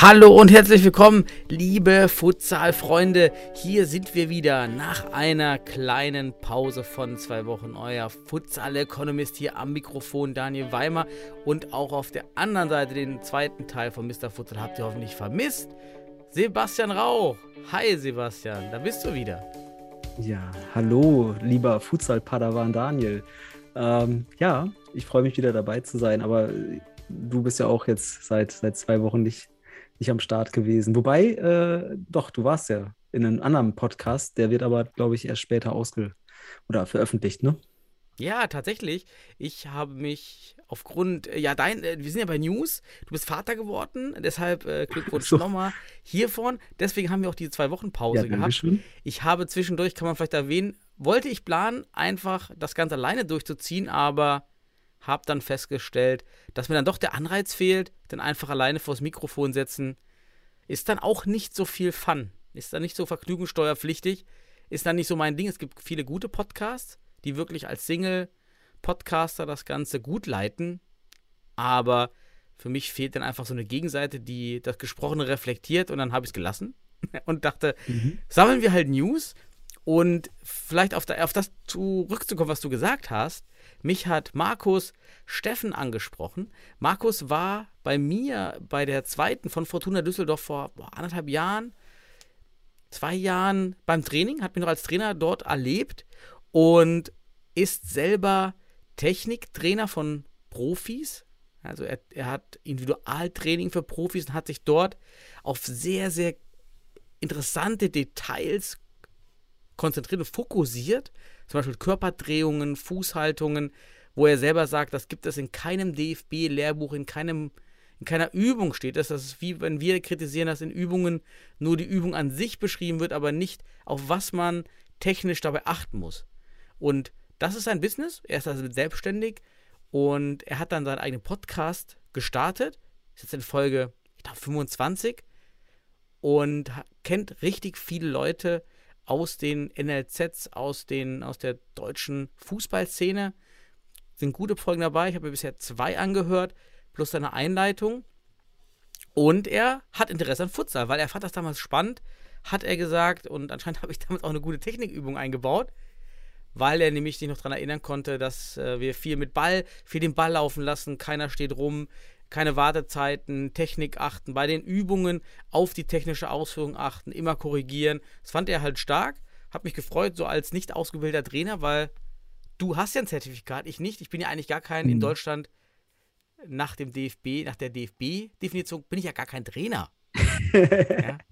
Hallo und herzlich willkommen, liebe Futsal-Freunde. Hier sind wir wieder nach einer kleinen Pause von zwei Wochen. Euer Futsal-Economist hier am Mikrofon, Daniel Weimer. Und auch auf der anderen Seite, den zweiten Teil von Mr. Futsal, habt ihr hoffentlich vermisst. Sebastian Rauch. Hi, Sebastian, da bist du wieder. Ja, hallo, lieber Futsal-Padawan Daniel. Ähm, ja, ich freue mich wieder dabei zu sein, aber du bist ja auch jetzt seit, seit zwei Wochen nicht, nicht am Start gewesen. Wobei, äh, doch, du warst ja in einem anderen Podcast, der wird aber, glaube ich, erst später ausge oder veröffentlicht, ne? Ja, tatsächlich. Ich habe mich aufgrund, äh, ja, dein, äh, wir sind ja bei News. Du bist Vater geworden, deshalb äh, Glückwunsch So. nochmal hiervon. Deswegen haben wir auch diese zwei Wochen Pause Ja, gehabt. Dankeschön. Ich habe zwischendurch, kann man vielleicht erwähnen, wollte ich planen, einfach das Ganze alleine durchzuziehen, aber habe dann festgestellt, dass mir dann doch der Anreiz fehlt, denn einfach alleine vors Mikrofon setzen, ist dann auch nicht so viel Fun. Ist dann nicht so vergnügungssteuerpflichtig, ist dann nicht so mein Ding. Es gibt viele gute Podcasts, die wirklich als Single-Podcaster das Ganze gut leiten, aber für mich fehlt dann einfach so eine Gegenseite, die das Gesprochene reflektiert und dann habe ich es gelassen und dachte, sammeln wir halt News und vielleicht auf, da, auf das zurückzukommen, was du gesagt hast. Mich hat Markus Steffen angesprochen. Markus war bei mir bei der zweiten von Fortuna Düsseldorf vor boah, anderthalb Jahren, zwei Jahren beim Training, hat mich noch als Trainer dort erlebt und ist selber Techniktrainer von Profis. Also er, er hat Individualtraining für Profis und hat sich dort auf sehr, sehr interessante Details konzentriert und fokussiert. Zum Beispiel Körperdrehungen, Fußhaltungen, wo er selber sagt, das gibt es in keinem DFB-Lehrbuch, in keinem in keiner Übung steht das. Das ist wie wenn wir kritisieren, dass in Übungen nur die Übung an sich beschrieben wird, aber nicht auf was man technisch dabei achten muss. Und das ist sein Business. Er ist also selbstständig und er hat dann seinen eigenen Podcast gestartet. Ist jetzt in Folge, ich glaube, 25 und kennt richtig viele Leute aus den NLZs, aus, den, aus der deutschen Fußballszene. Sind gute Folgen dabei. Ich habe mir bisher zwei angehört, plus seine Einleitung. Und er hat Interesse an Futsal, weil er fand das damals spannend, hat er gesagt. Und anscheinend habe ich damals auch eine gute Technikübung eingebaut, weil er nämlich sich noch daran erinnern konnte, dass äh, wir viel mit Ball, viel den Ball laufen lassen, keiner steht rum, keine Wartezeiten, Technik achten, bei den Übungen auf die technische Ausführung achten, immer korrigieren. Das fand er halt stark. Hat mich gefreut, so als nicht ausgebildeter Trainer, weil du hast ja ein Zertifikat, ich nicht. Ich bin ja eigentlich gar kein in Mhm. Deutschland nach dem DFB, nach der DFB-Definition bin ich ja gar kein Trainer. ja.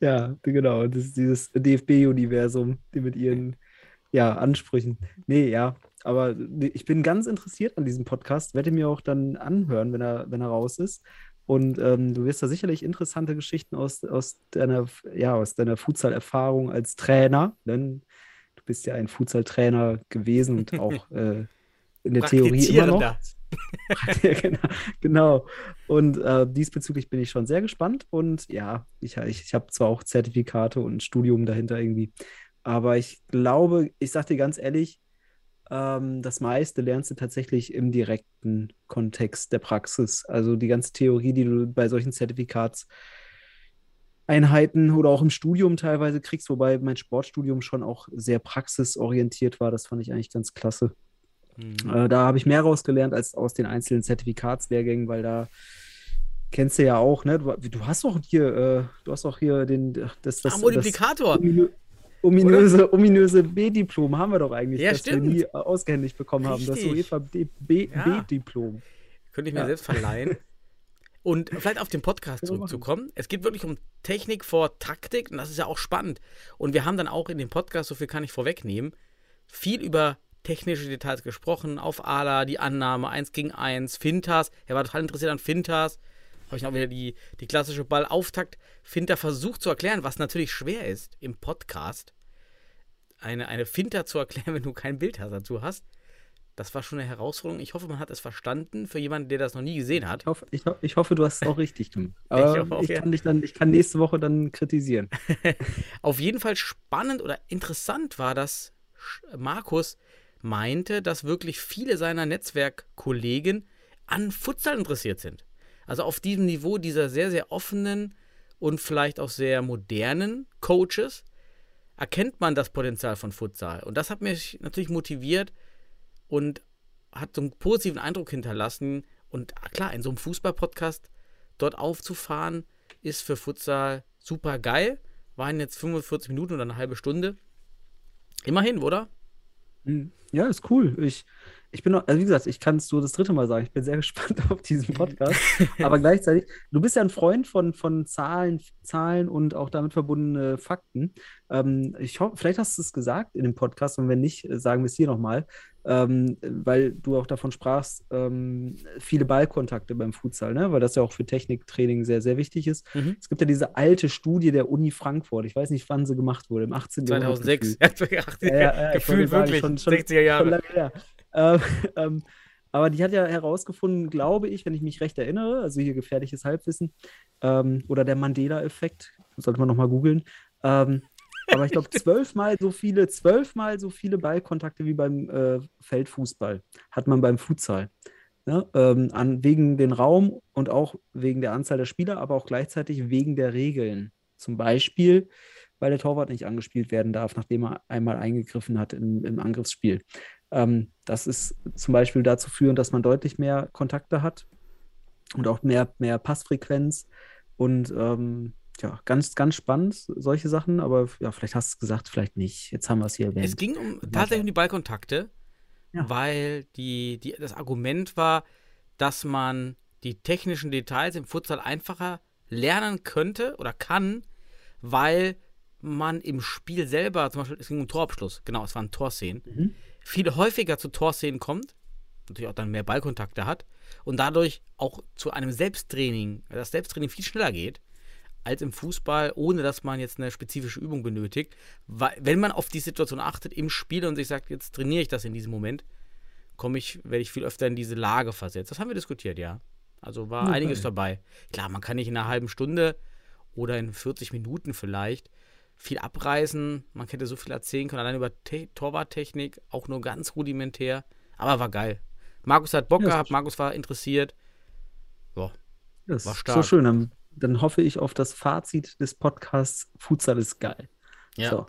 Ja, genau. Das ist dieses DFB-Universum, die mit ihren ja, Ansprüchen. Nee, ja. Aber ich bin ganz interessiert an diesem Podcast, werde mir auch dann anhören, wenn er, wenn er raus ist. Und ähm, du wirst da sicherlich interessante Geschichten aus, aus deiner, ja, aus deiner Futsal-Erfahrung als Trainer, denn du bist ja ein Futsal-Trainer gewesen und auch äh, in der Theorie immer noch. Ja, genau, genau. Und äh, diesbezüglich bin ich schon sehr gespannt. Und ja, ich, ich, ich habe zwar auch Zertifikate und ein Studium dahinter irgendwie, aber ich glaube, ich sage dir ganz ehrlich, ähm, das meiste lernst du tatsächlich im direkten Kontext der Praxis. Also die ganze Theorie, die du bei solchen Zertifikatseinheiten oder auch im Studium teilweise kriegst, wobei mein Sportstudium schon auch sehr praxisorientiert war. Das fand ich eigentlich ganz klasse. Mhm. Äh, da habe ich mehr rausgelernt als aus den einzelnen Zertifikatslehrgängen, weil da kennst du ja auch, ne? Du, du hast doch hier, äh, du hast doch hier den, das, das, Ah, das Multiplikator. ominö ominöse, ominöse B-Diplom haben wir doch eigentlich, Ja, das stimmt. wir nie äh, ausgehändigt bekommen haben. Das Richtig. UEFA B- B- Ja. B-Diplom. Könnte ich mir Ja. selbst verleihen. Und vielleicht auf den Podcast zurückzukommen. Es geht wirklich um Technik vor Taktik und das ist ja auch spannend. Und wir haben dann auch in dem Podcast, so viel kann ich vorwegnehmen, viel über technische Details gesprochen. Auf Ala, die Annahme, 1 gegen 1, Fintas. Er war total interessiert an Fintas. Habe ich noch wieder die, die klassische Ballauftakt-Finter versucht zu erklären, was natürlich schwer ist im Podcast. eine, eine Finter zu erklären, wenn du kein Bild dazu hast. Das war schon eine Herausforderung. Ich hoffe, man hat es verstanden für jemanden, der das noch nie gesehen hat. Ich hoffe, ich, ho- ich hoffe, du hast es auch richtig gemacht. Aber hoffe auch, ich, kann dich dann, ich kann nächste Woche dann kritisieren. Auf jeden Fall spannend oder interessant war, dass Markus meinte, dass wirklich viele seiner Netzwerkkollegen an Futsal interessiert sind. Also auf diesem Niveau dieser sehr, sehr offenen und vielleicht auch sehr modernen Coaches erkennt man das Potenzial von Futsal. Und das hat mich natürlich motiviert und hat so einen positiven Eindruck hinterlassen. Und klar, in so einem Fußball-Podcast dort aufzufahren, ist für Futsal super geil. Waren jetzt 45 Minuten oder eine halbe Stunde. Immerhin, oder? Hm. Ja, ist cool. Ich, ich bin noch, also wie gesagt, ich kann es so das dritte Mal sagen. Ich bin sehr gespannt auf diesen Podcast. Aber gleichzeitig, du bist ja ein Freund von, von Zahlen, Zahlen und auch damit verbundene Fakten. Ähm, ich hoffe, vielleicht hast du es gesagt in dem Podcast und wenn nicht, äh, sagen wir es hier nochmal, ähm, weil du auch davon sprachst, ähm, viele Ballkontakte beim Futsal, ne? Weil das ja auch für Techniktraining sehr, sehr wichtig ist. Mhm. Es gibt ja diese alte Studie der Uni Frankfurt. Ich weiß nicht, wann sie gemacht wurde, im 18. Jahrhundert 2006. gefühlt. Ja, ja, ja, Gefühlt wirklich. schon- schon- 60er Jahre. Schon lange her. Ähm, ähm, aber die hat ja herausgefunden, glaube ich, wenn ich mich recht erinnere, also hier gefährliches Halbwissen ähm, oder der Mandela-Effekt, sollte man nochmal googeln. Ähm, aber ich glaube, zwölfmal so viele, zwölfmal so viele Ballkontakte wie beim äh, Feldfußball hat man beim Futsal. Ne? Ähm, an, wegen den Raum und auch wegen der Anzahl der Spieler, aber auch gleichzeitig wegen der Regeln. Zum Beispiel, weil der Torwart nicht angespielt werden darf, nachdem er einmal eingegriffen hat im, im Angriffsspiel. Ähm, das ist zum Beispiel dazu führend, dass man deutlich mehr Kontakte hat und auch mehr, mehr Passfrequenz. Und ähm, ja, ganz, ganz spannend, solche Sachen, aber ja, vielleicht hast du es gesagt, vielleicht nicht. Jetzt haben wir es hier erwähnt. Es ging um, tatsächlich um die Ballkontakte, Ja. weil die, die, das Argument war, dass man die technischen Details im Futsal einfacher lernen könnte oder kann, weil man im Spiel selber, zum Beispiel, es ging um Torabschluss, genau, es waren Torszenen, Mhm. Viel häufiger zu Torszenen kommt, natürlich auch dann mehr Ballkontakte hat und dadurch auch zu einem Selbsttraining, das Selbsttraining viel schneller geht als im Fußball, ohne dass man jetzt eine spezifische Übung benötigt. Weil, wenn man auf die Situation achtet im Spiel und sich sagt, jetzt trainiere ich das in diesem Moment, komme ich, werde ich viel öfter in diese Lage versetzt. Das haben wir diskutiert, ja. Also war Ja, einiges dabei. Klar, man kann nicht in einer halben Stunde oder in 40 Minuten vielleicht viel abreißen. Man hätte so viel erzählen können, allein über Te Torwarttechnik, auch nur ganz rudimentär. Aber war geil. Markus hat Bock Ja, gehabt. Markus war interessiert. Ja, Das War stark. so schön. Dann, dann hoffe ich auf das Fazit des Podcasts. Futsal ist geil. ja. So.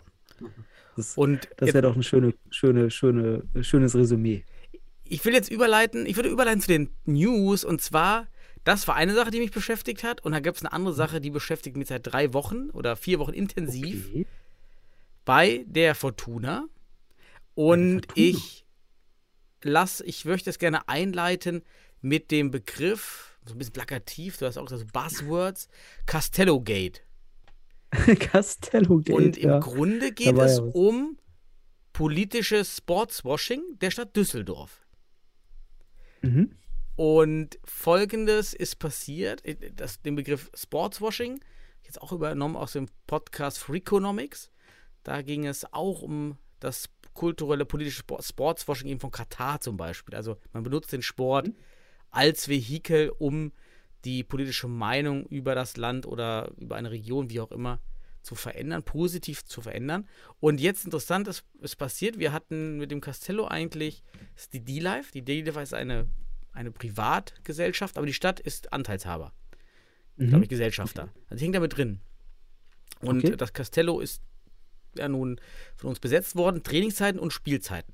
Das, Und das wäre doch ein schöne, schöne, schöne, schönes Resümee. ich will jetzt überleiten, ich würde überleiten zu den News und zwar, das war eine Sache, die mich beschäftigt hat und da gibt es eine andere Sache, die beschäftigt mich seit drei Wochen oder vier Wochen intensiv Okay. bei der Fortuna und Fortuna. ich lass, ich möchte es gerne einleiten mit dem Begriff, so ein bisschen plakativ, du hast auch das Buzzwords, Castello Gate. Castello Gate, Und im ja. Grunde geht es ja um politisches Sportswashing der Stadt Düsseldorf. Mhm. Und folgendes ist passiert: das, Den Begriff Sportswashing, jetzt auch übernommen aus dem Podcast Freakonomics. Da ging es auch um das kulturelle, politische Sport, Sportswashing eben von Katar zum Beispiel. Also man benutzt den Sport als Vehikel, um die politische Meinung über das Land oder über eine Region, wie auch immer, zu verändern, positiv zu verändern. Und jetzt interessant ist, ist passiert, wir hatten mit dem Castello eigentlich die D-Life. Die D-Life ist eine, eine Privatgesellschaft, aber die Stadt ist Anteilshaber, glaube ich, Gesellschafter. Also die hängt damit drin. Und Okay. das Castello ist ja nun von uns besetzt worden, Trainingszeiten und Spielzeiten.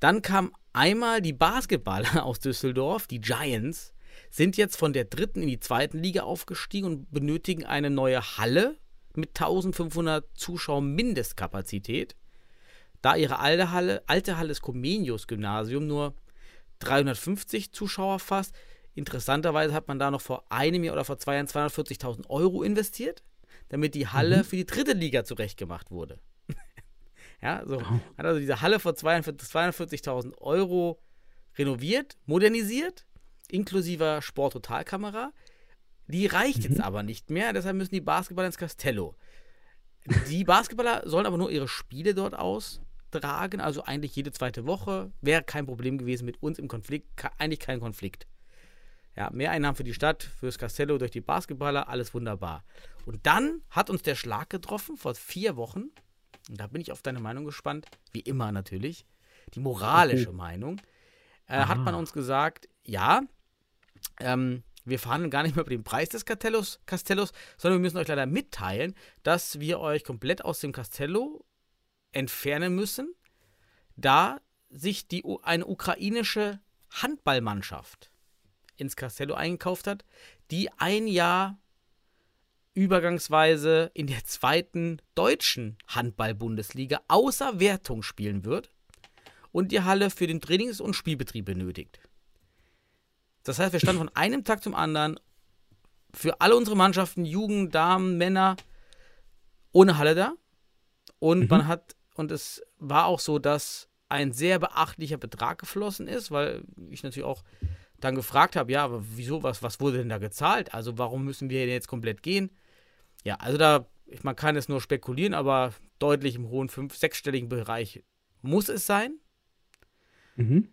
Dann kam einmal die Basketballer aus Düsseldorf, die Giants, sind jetzt von der dritten in die zweiten Liga aufgestiegen und benötigen eine neue Halle mit 1500 Zuschauern Mindestkapazität. Da ihre alte Halle, alte Halle des Comenius Gymnasium nur 350 Zuschauer fasst. Interessanterweise hat man da noch vor einem Jahr oder vor zwei Jahren 240.000 Euro investiert, damit die Halle für die dritte Liga zurechtgemacht wurde. ja, so. Hat also diese Halle vor 42 240.000 Euro renoviert, modernisiert, inklusive Sporttotalkamera. Die reicht jetzt aber nicht mehr, deshalb müssen die Basketballer ins Castello. Die Basketballer sollen aber nur ihre Spiele dort austragen, also eigentlich jede zweite Woche. Wäre kein Problem gewesen mit uns im Konflikt, eigentlich kein Konflikt. Ja, Mehreinnahmen für die Stadt, fürs Castello durch die Basketballer, alles wunderbar. Und dann hat uns der Schlag getroffen vor vier Wochen. Und da bin ich auf deine Meinung gespannt, wie immer natürlich. Die moralische Meinung. Äh, hat man uns gesagt, ja, ähm, wir verhandeln gar nicht mehr über den Preis des Castellos, Castellos, sondern wir müssen euch leider mitteilen, dass wir euch komplett aus dem Castello entfernen müssen, da sich die, eine ukrainische Handballmannschaft ins Castello eingekauft hat, die ein Jahr übergangsweise in der zweiten deutschen Handball-Bundesliga außer Wertung spielen wird und die Halle für den Trainings- und Spielbetrieb benötigt. Das heißt, wir standen von einem Tag zum anderen für alle unsere Mannschaften, Jugend, Damen, Männer, ohne Halle da. Und man hat, und es war auch so, dass ein sehr beachtlicher Betrag geflossen ist, weil ich natürlich auch dann gefragt habe, ja, aber wieso, was, was wurde denn da gezahlt? Also warum müssen wir denn jetzt komplett gehen? Ja, also da, man kann es nur spekulieren, aber deutlich im hohen fünf-, sechsstelligen Bereich muss es sein. Mhm.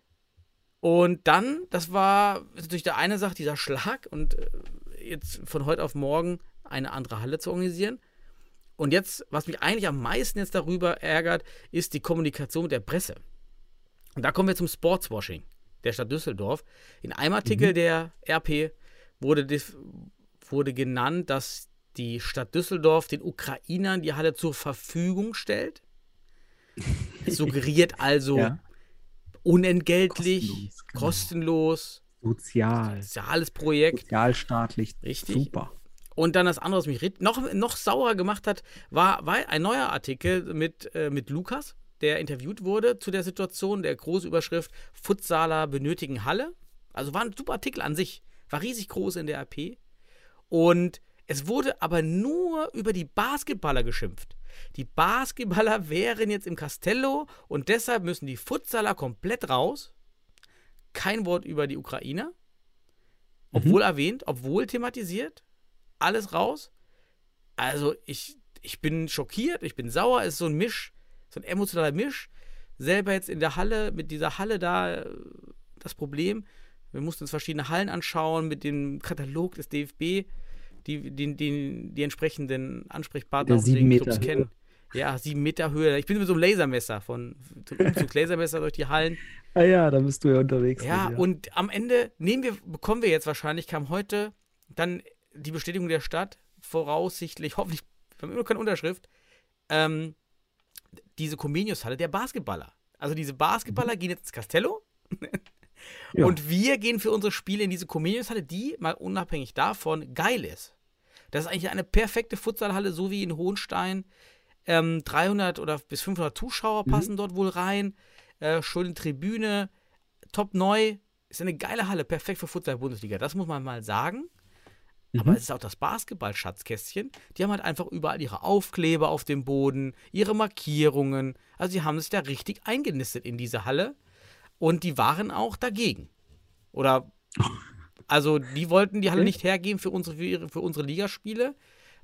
Und dann, das war natürlich der eine Sache, dieser Schlag und äh, jetzt von heute auf morgen eine andere Halle zu organisieren. Und jetzt, was mich eigentlich am meisten jetzt darüber ärgert, ist die Kommunikation mit der Presse. Und da kommen wir zum Sportswashing der Stadt Düsseldorf. In einem Artikel der RP wurde, wurde genannt, dass die Stadt Düsseldorf den Ukrainern die Halle zur Verfügung stellt. Es suggeriert also Ja. unentgeltlich, Kostenlos, genau. kostenlos, Sozial. soziales Projekt. Sozialstaatlich. Richtig. Super. Und dann das andere, was mich noch, noch saurer gemacht hat, war, war ein neuer Artikel mit, äh, mit Lukas, der interviewt wurde zu der Situation, der große Überschrift Futsaler benötigen Halle. Also war ein super Artikel an sich, war riesig groß in der AP. Und es wurde aber nur über die Basketballer geschimpft. Die Basketballer wären jetzt im Castello und deshalb müssen die Futsaler komplett raus. Kein Wort über die Ukrainer. Obwohl erwähnt, obwohl thematisiert. Alles raus. Also ich, ich bin schockiert, ich bin sauer. Es ist so ein Misch, so ein emotionaler Misch. Selber jetzt in der Halle, mit dieser Halle da, äh, das Problem. Wir mussten uns verschiedene Hallen anschauen mit dem Katalog des DFB, die, die, die, die entsprechenden Ansprechpartner aus den Meter Clubs Höhe. kennen. Ja, sieben Meter Höhe. Ich bin mit so einem Lasermesser von so einem Umzugslasermesser durch die Hallen. Ah ja, da bist du ja unterwegs. Ja, dann, und am Ende nehmen wir, bekommen wir jetzt wahrscheinlich, kam heute dann die Bestätigung der Stadt, voraussichtlich, hoffentlich, wir haben immer noch keine Unterschrift, ähm, diese Comenius-Halle der Basketballer. Also diese Basketballer gehen jetzt ins Castello Ja. und wir gehen für unsere Spiele in diese Comenius-Halle, die mal unabhängig davon geil ist. Das ist eigentlich eine perfekte Futsalhalle, so wie in Hohenstein. Ähm, 300 oder bis 500 Zuschauer passen dort wohl rein. Äh, schöne Tribüne, top neu. Ist eine geile Halle, perfekt für Futsal-Bundesliga. Das muss man mal sagen. Aber es ist auch das Basketball-Schatzkästchen. Die haben halt einfach überall ihre Aufkleber auf dem Boden, ihre Markierungen. Also die haben sich da richtig eingenistet in diese Halle. Und die waren auch dagegen. Oder, also die wollten die Halle Okay. nicht hergeben für unsere, für, ihre, für unsere Ligaspiele,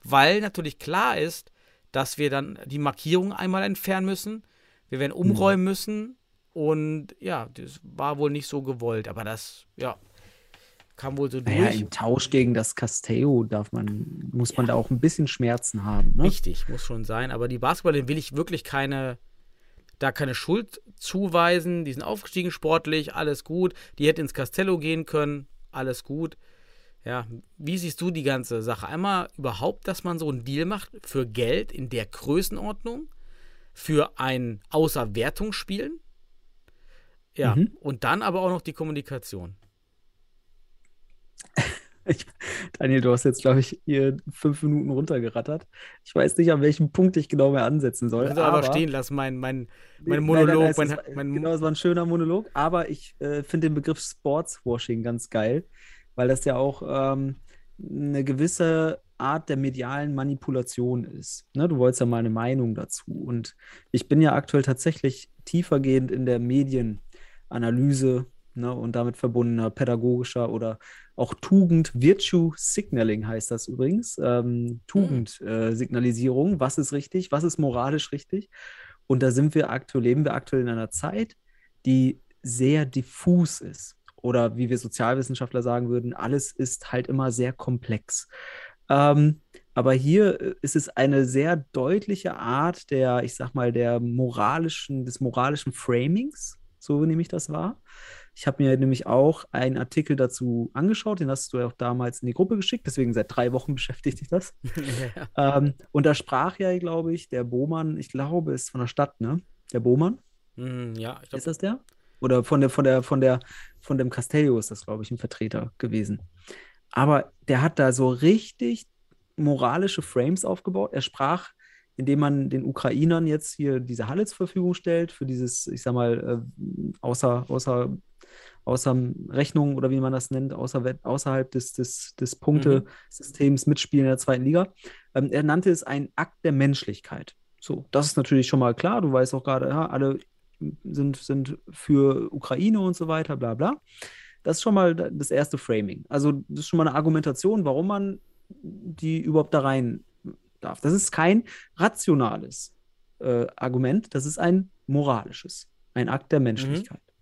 weil natürlich klar ist, dass wir dann die Markierung einmal entfernen müssen. Wir werden umräumen müssen. Und ja, das war wohl nicht so gewollt. Aber das, ja, kam wohl so durch. Naja, im Tausch gegen das Castello darf man, muss man da auch ein bisschen Schmerzen haben. Ne? Richtig, muss schon sein. Aber die Basketballer will ich wirklich keine, da keine Schuld zuweisen. Die sind aufgestiegen sportlich, alles gut. Die hätten ins Castello gehen können, alles gut. Ja, wie siehst du die ganze Sache? Einmal überhaupt, dass man so einen Deal macht für Geld in der Größenordnung, für ein Außerwertungsspielen. Ja, Mhm. und dann aber auch noch die Kommunikation. Ich, Daniel, du hast jetzt, glaube ich, hier fünf Minuten runtergerattert. Ich weiß nicht, an welchem Punkt ich genau mehr ansetzen soll. Ich muss aber stehen lassen, mein, mein, mein Monolog. nein, nein, mein, nein, ist- mein, genau, es war ein schöner Monolog, aber ich äh, finde den Begriff Sportswashing ganz geil, weil das ja auch ähm, eine gewisse Art der medialen Manipulation ist. Ne, du wolltest ja mal eine Meinung dazu. Und ich bin ja aktuell tatsächlich tiefergehend in der Medienanalyse ne, und damit verbundener pädagogischer oder auch Tugend, Virtue Signaling heißt das übrigens. Ähm, Tugend-Signalisierung. was ist richtig? Was ist moralisch richtig? Und da sind wir aktuell, leben wir aktuell in einer Zeit, die sehr diffus ist. Oder wie wir Sozialwissenschaftler sagen würden, alles ist halt immer sehr komplex. Ähm, aber hier äh, ist es eine sehr deutliche Art der, ich sag mal, der moralischen, des moralischen Framings, so nehme ich das wahr. Ich habe mir nämlich auch einen Artikel dazu angeschaut, den hast du ja auch damals in die Gruppe geschickt, deswegen seit drei Wochen beschäftigt dich das. ja. ähm, und da sprach ja, glaube ich, der Bohmann, ich glaube, ist von der Stadt, ne? Der Bohmann? Mm, ja, ich glaube. Ist das der? Oder von der, von der, von der, von dem Castello ist das, glaube ich, ein Vertreter gewesen. Aber der hat da so richtig moralische Frames aufgebaut. Er sprach, indem man den Ukrainern jetzt hier diese Halle zur Verfügung stellt, für dieses, ich sag mal, äh, außer, außer, außer Rechnung oder wie man das nennt, außer, außerhalb des, des, des Punktesystems mhm. mitspielen in der zweiten Liga. Ähm, er nannte es ein Akt der Menschlichkeit. So, das ist natürlich schon mal klar. Du weißt auch gerade, ja, alle sind, sind für Ukraine und so weiter, bla bla. Das ist schon mal das erste Framing. Also, das ist schon mal eine Argumentation, warum man die überhaupt da rein darf. Das ist kein rationales äh, Argument, das ist ein moralisches, ein Akt der Menschlichkeit. Mhm.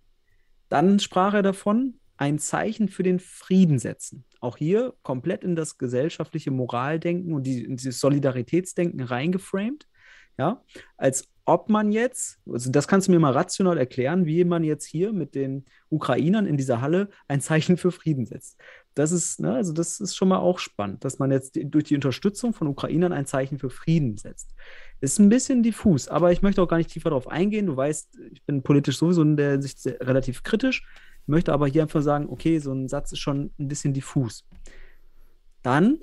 Dann sprach er davon, ein Zeichen für den Frieden setzen. Auch hier komplett in das gesellschaftliche Moraldenken und die, dieses Solidaritätsdenken reingeframed. Ja, als ob man jetzt, also das kannst du mir mal rational erklären, wie man jetzt hier mit den Ukrainern in dieser Halle ein Zeichen für Frieden setzt. Das ist, ne, also das ist schon mal auch spannend, dass man jetzt durch die Unterstützung von Ukrainern ein Zeichen für Frieden setzt. Ist ein bisschen diffus, aber ich möchte auch gar nicht tiefer darauf eingehen. Du weißt, ich bin politisch sowieso in der Sicht relativ kritisch, möchte aber hier einfach sagen, okay, so ein Satz ist schon ein bisschen diffus. Dann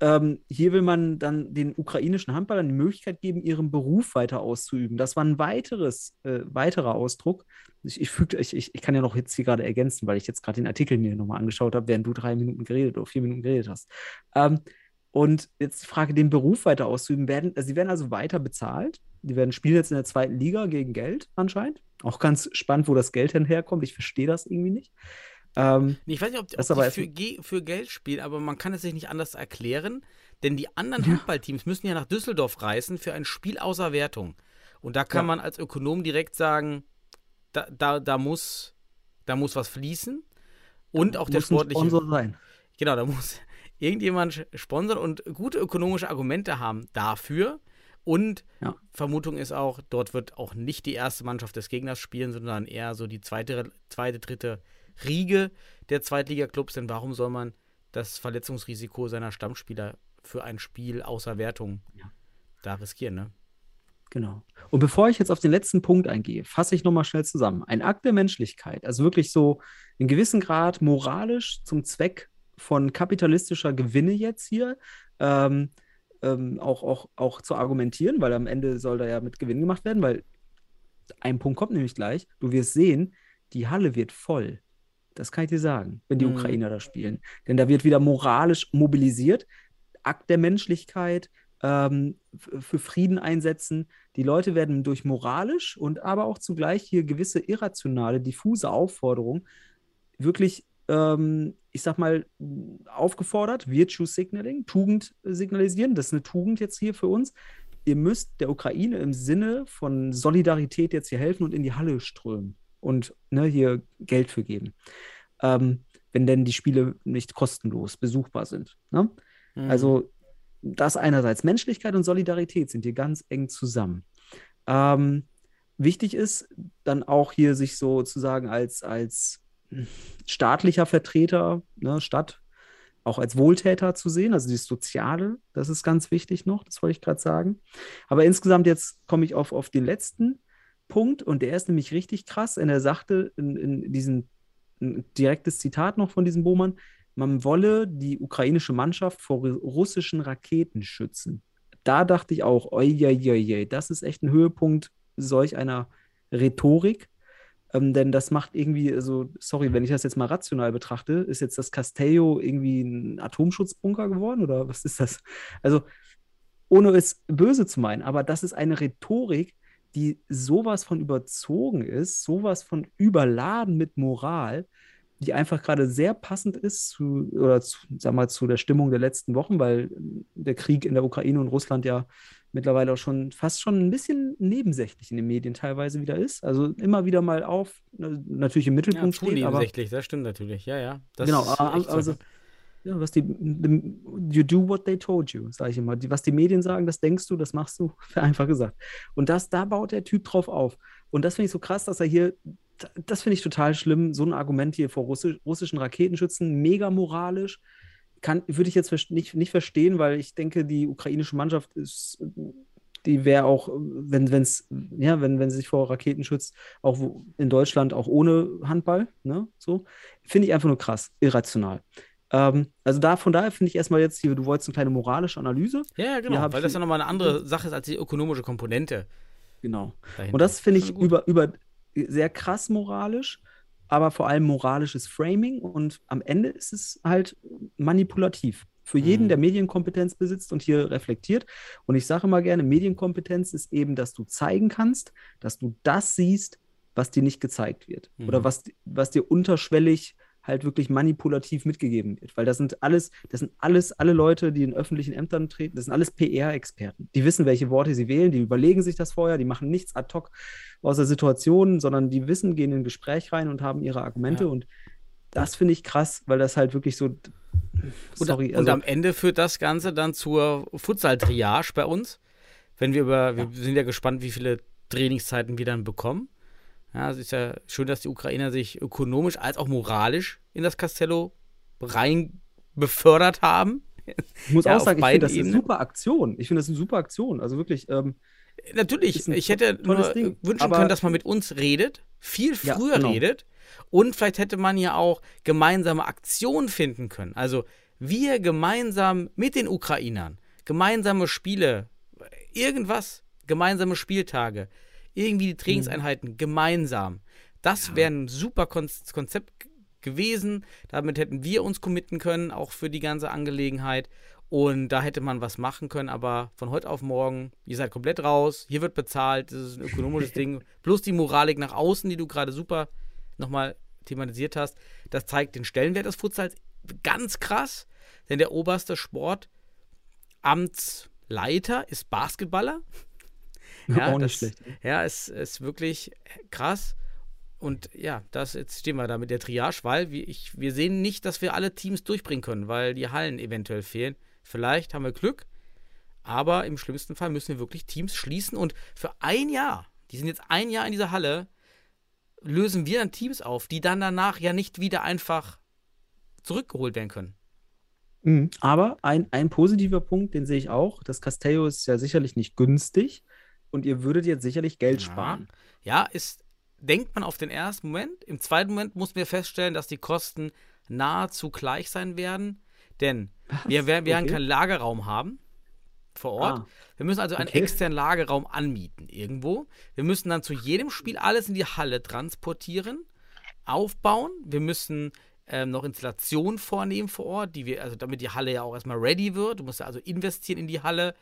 ähm, hier will man dann den ukrainischen Handballern die Möglichkeit geben, ihren Beruf weiter auszuüben. Das war ein weiteres, äh, weiterer Ausdruck. Ich, ich, füg, ich, ich, kann ja noch jetzt hier gerade ergänzen, weil ich jetzt gerade den Artikel mir nochmal angeschaut habe, während du drei Minuten geredet oder vier Minuten geredet hast. Ähm, und jetzt die Frage, den Beruf weiter auszuüben, werden, also sie werden also weiter bezahlt. Die werden spielen jetzt in der zweiten Liga gegen Geld anscheinend. Auch ganz spannend, wo das Geld denn herkommt. Ich verstehe das irgendwie nicht. Ähm, ich weiß nicht, ob, ob die für, für, Geld spielen, aber man kann es sich nicht anders erklären, denn die anderen ja. Handballteams müssen ja nach Düsseldorf reisen für ein Spiel außer Wertung. Und da kann ja. man als Ökonom direkt sagen, da, da, da, muss, da muss was fließen. Und auch der sportliche. Sponsor sein. Genau, da muss irgendjemand sponsern und gute ökonomische Argumente haben dafür. Und ja. Vermutung ist auch, dort wird auch nicht die erste Mannschaft des Gegners spielen, sondern eher so die zweite, zweite dritte Riege der Zweitliga-Clubs, denn warum soll man das Verletzungsrisiko seiner Stammspieler für ein Spiel außer Wertung ja. da riskieren, ne? Genau. Und bevor ich jetzt auf den letzten Punkt eingehe, fasse ich nochmal schnell zusammen. Ein Akt der Menschlichkeit, also wirklich so in gewissem Grad moralisch zum Zweck von kapitalistischer Gewinne jetzt hier, ähm, ähm, auch, auch, auch zu argumentieren, weil am Ende soll da ja mit Gewinn gemacht werden, weil ein Punkt kommt nämlich gleich. Du wirst sehen, die Halle wird voll. Das kann ich dir sagen, wenn die mhm. Ukrainer da spielen. Denn da wird wieder moralisch mobilisiert. Akt der Menschlichkeit, ähm, für Frieden einsetzen. Die Leute werden durch moralisch und aber auch zugleich hier gewisse irrationale, diffuse Aufforderungen wirklich, ähm, ich sag mal, aufgefordert, Virtue Signaling, Tugend signalisieren. Das ist eine Tugend jetzt hier für uns. Ihr müsst der Ukraine im Sinne von Solidarität jetzt hier helfen und in die Halle strömen und ne, hier Geld für geben. Ähm, wenn denn die Spiele nicht kostenlos besuchbar sind. Ne? Mhm. Also das einerseits Menschlichkeit und Solidarität sind hier ganz eng zusammen. Ähm, wichtig ist dann auch hier sich sozusagen als, als staatlicher Vertreter, ne, Stadt, auch als Wohltäter zu sehen, also das Soziale, das ist ganz wichtig noch, das wollte ich gerade sagen. Aber insgesamt jetzt komme ich auf, auf den letzten Punkt und der ist nämlich richtig krass. Und er sagte in, in diesem direktes Zitat noch von diesem Bohmann, man wolle die ukrainische Mannschaft vor russischen Raketen schützen. Da dachte ich auch, oi, das ist echt ein Höhepunkt solch einer Rhetorik. Ähm, denn das macht irgendwie, also, sorry, wenn ich das jetzt mal rational betrachte, ist jetzt das Castello irgendwie ein Atomschutzbunker geworden oder was ist das? Also, ohne es böse zu meinen, aber das ist eine Rhetorik, die sowas von überzogen ist, sowas von überladen mit Moral, die einfach gerade sehr passend ist zu, oder zu, sag mal, zu der Stimmung der letzten Wochen, weil der Krieg in der Ukraine und Russland ja mittlerweile auch schon fast schon ein bisschen nebensächlich in den Medien teilweise wieder ist. Also immer wieder mal auf, ne, natürlich im Ja, Mittelpunkt zu steht, aber nebensächlich, das stimmt natürlich. Ja, ja. Das genau, ist a- echt so. Ja, was die, you do what they told you, sage ich immer. Die, was die Medien sagen, das denkst du, das machst du, einfach gesagt. Und das, da baut der Typ drauf auf. Und das finde ich so krass, dass er hier, das finde ich total schlimm, so ein Argument hier vor Russi russischen Raketenschützen, mega moralisch. Würde ich jetzt nicht, nicht verstehen, weil ich denke, die ukrainische Mannschaft ist, die wäre auch, wenn es, ja, wenn, wenn sie sich vor Raketen schützt, auch in Deutschland auch ohne Handball, ne, so, finde ich einfach nur krass, irrational. Ähm, also da, von daher finde ich erstmal jetzt hier, du wolltest eine kleine moralische Analyse. Ja, genau, weil das ja nochmal eine andere Sache ist als die ökonomische Komponente Genau. dahinter. Und das finde ich über, über sehr krass moralisch, aber vor allem moralisches Framing und am Ende ist es halt manipulativ. Für jeden, Mhm. der Medienkompetenz besitzt und hier reflektiert. Und ich sage immer gerne, Medienkompetenz ist eben, dass du zeigen kannst, dass du das siehst, was dir nicht gezeigt wird. Oder Mhm. was, was dir unterschwellig halt wirklich manipulativ mitgegeben wird. Weil das sind alles, das sind alles, alle Leute, die in öffentlichen Ämtern treten, das sind alles PR-Experten. Die wissen, welche Worte sie wählen, die überlegen sich das vorher, die machen nichts ad hoc aus der Situation, sondern die wissen, gehen in ein Gespräch rein und haben ihre Argumente. Ja. Und das finde ich krass, weil das halt wirklich so. Und, Sorry, und also, am Ende führt das Ganze dann zur Futsal-Triage bei uns. Wenn wir über, wir sind ja gespannt, wie viele Trainingszeiten wir dann bekommen. Ja, es ist ja schön, dass die Ukrainer sich ökonomisch als auch moralisch in das Castello rein befördert haben. ich muss ja, auch sagen, ich finde das eine Ebenen. super Aktion. Ich finde das eine super Aktion. Also wirklich, ähm, Natürlich, ich hätte nur Ding, wünschen können, dass man mit uns redet, viel Ja, früher genau. redet und vielleicht hätte man ja auch gemeinsame Aktionen finden können. Also wir gemeinsam mit den Ukrainern, gemeinsame Spiele, irgendwas, gemeinsame Spieltage, irgendwie die Trainingseinheiten gemeinsam. Das wäre ein super Kon Konzept gewesen. Damit hätten wir uns committen können, auch für die ganze Angelegenheit. Und da hätte man was machen können, aber von heute auf morgen, ihr seid komplett raus, hier wird bezahlt, das ist ein ökonomisches Ding, plus die Moralik nach außen, die du gerade super nochmal thematisiert hast, das zeigt den Stellenwert des Futsals ganz krass, denn der oberste Sportamtsleiter ist Basketballer. Ja, auch nicht das, schlecht. Ja, es ist wirklich krass. Und ja, das, jetzt stehen wir da mit der Triage, weil wir, ich, wir sehen nicht, dass wir alle Teams durchbringen können, weil die Hallen eventuell fehlen. Vielleicht haben wir Glück, aber im schlimmsten Fall müssen wir wirklich Teams schließen und für ein Jahr, die sind jetzt ein Jahr in dieser Halle, lösen wir dann Teams auf, die dann danach ja nicht wieder einfach zurückgeholt werden können. Mhm. Aber ein, ein positiver Punkt, den sehe ich auch. Das Castello ist ja sicherlich nicht günstig und ihr würdet jetzt sicherlich Geld Ja. sparen. Ja, ist, denkt man auf den ersten Moment. Im zweiten Moment muss wir feststellen, dass die Kosten nahezu gleich sein werden. Denn wir, werden wir werden Okay. keinen Lagerraum haben vor Ort. Ah. Wir müssen also einen Okay. externen Lagerraum anmieten irgendwo. Wir müssen dann zu jedem Spiel alles in die Halle transportieren, aufbauen. Wir müssen ähm, noch Installationen vornehmen vor Ort, die wir, also damit die Halle ja auch erstmal ready wird. Du musst ja also investieren in die Halle.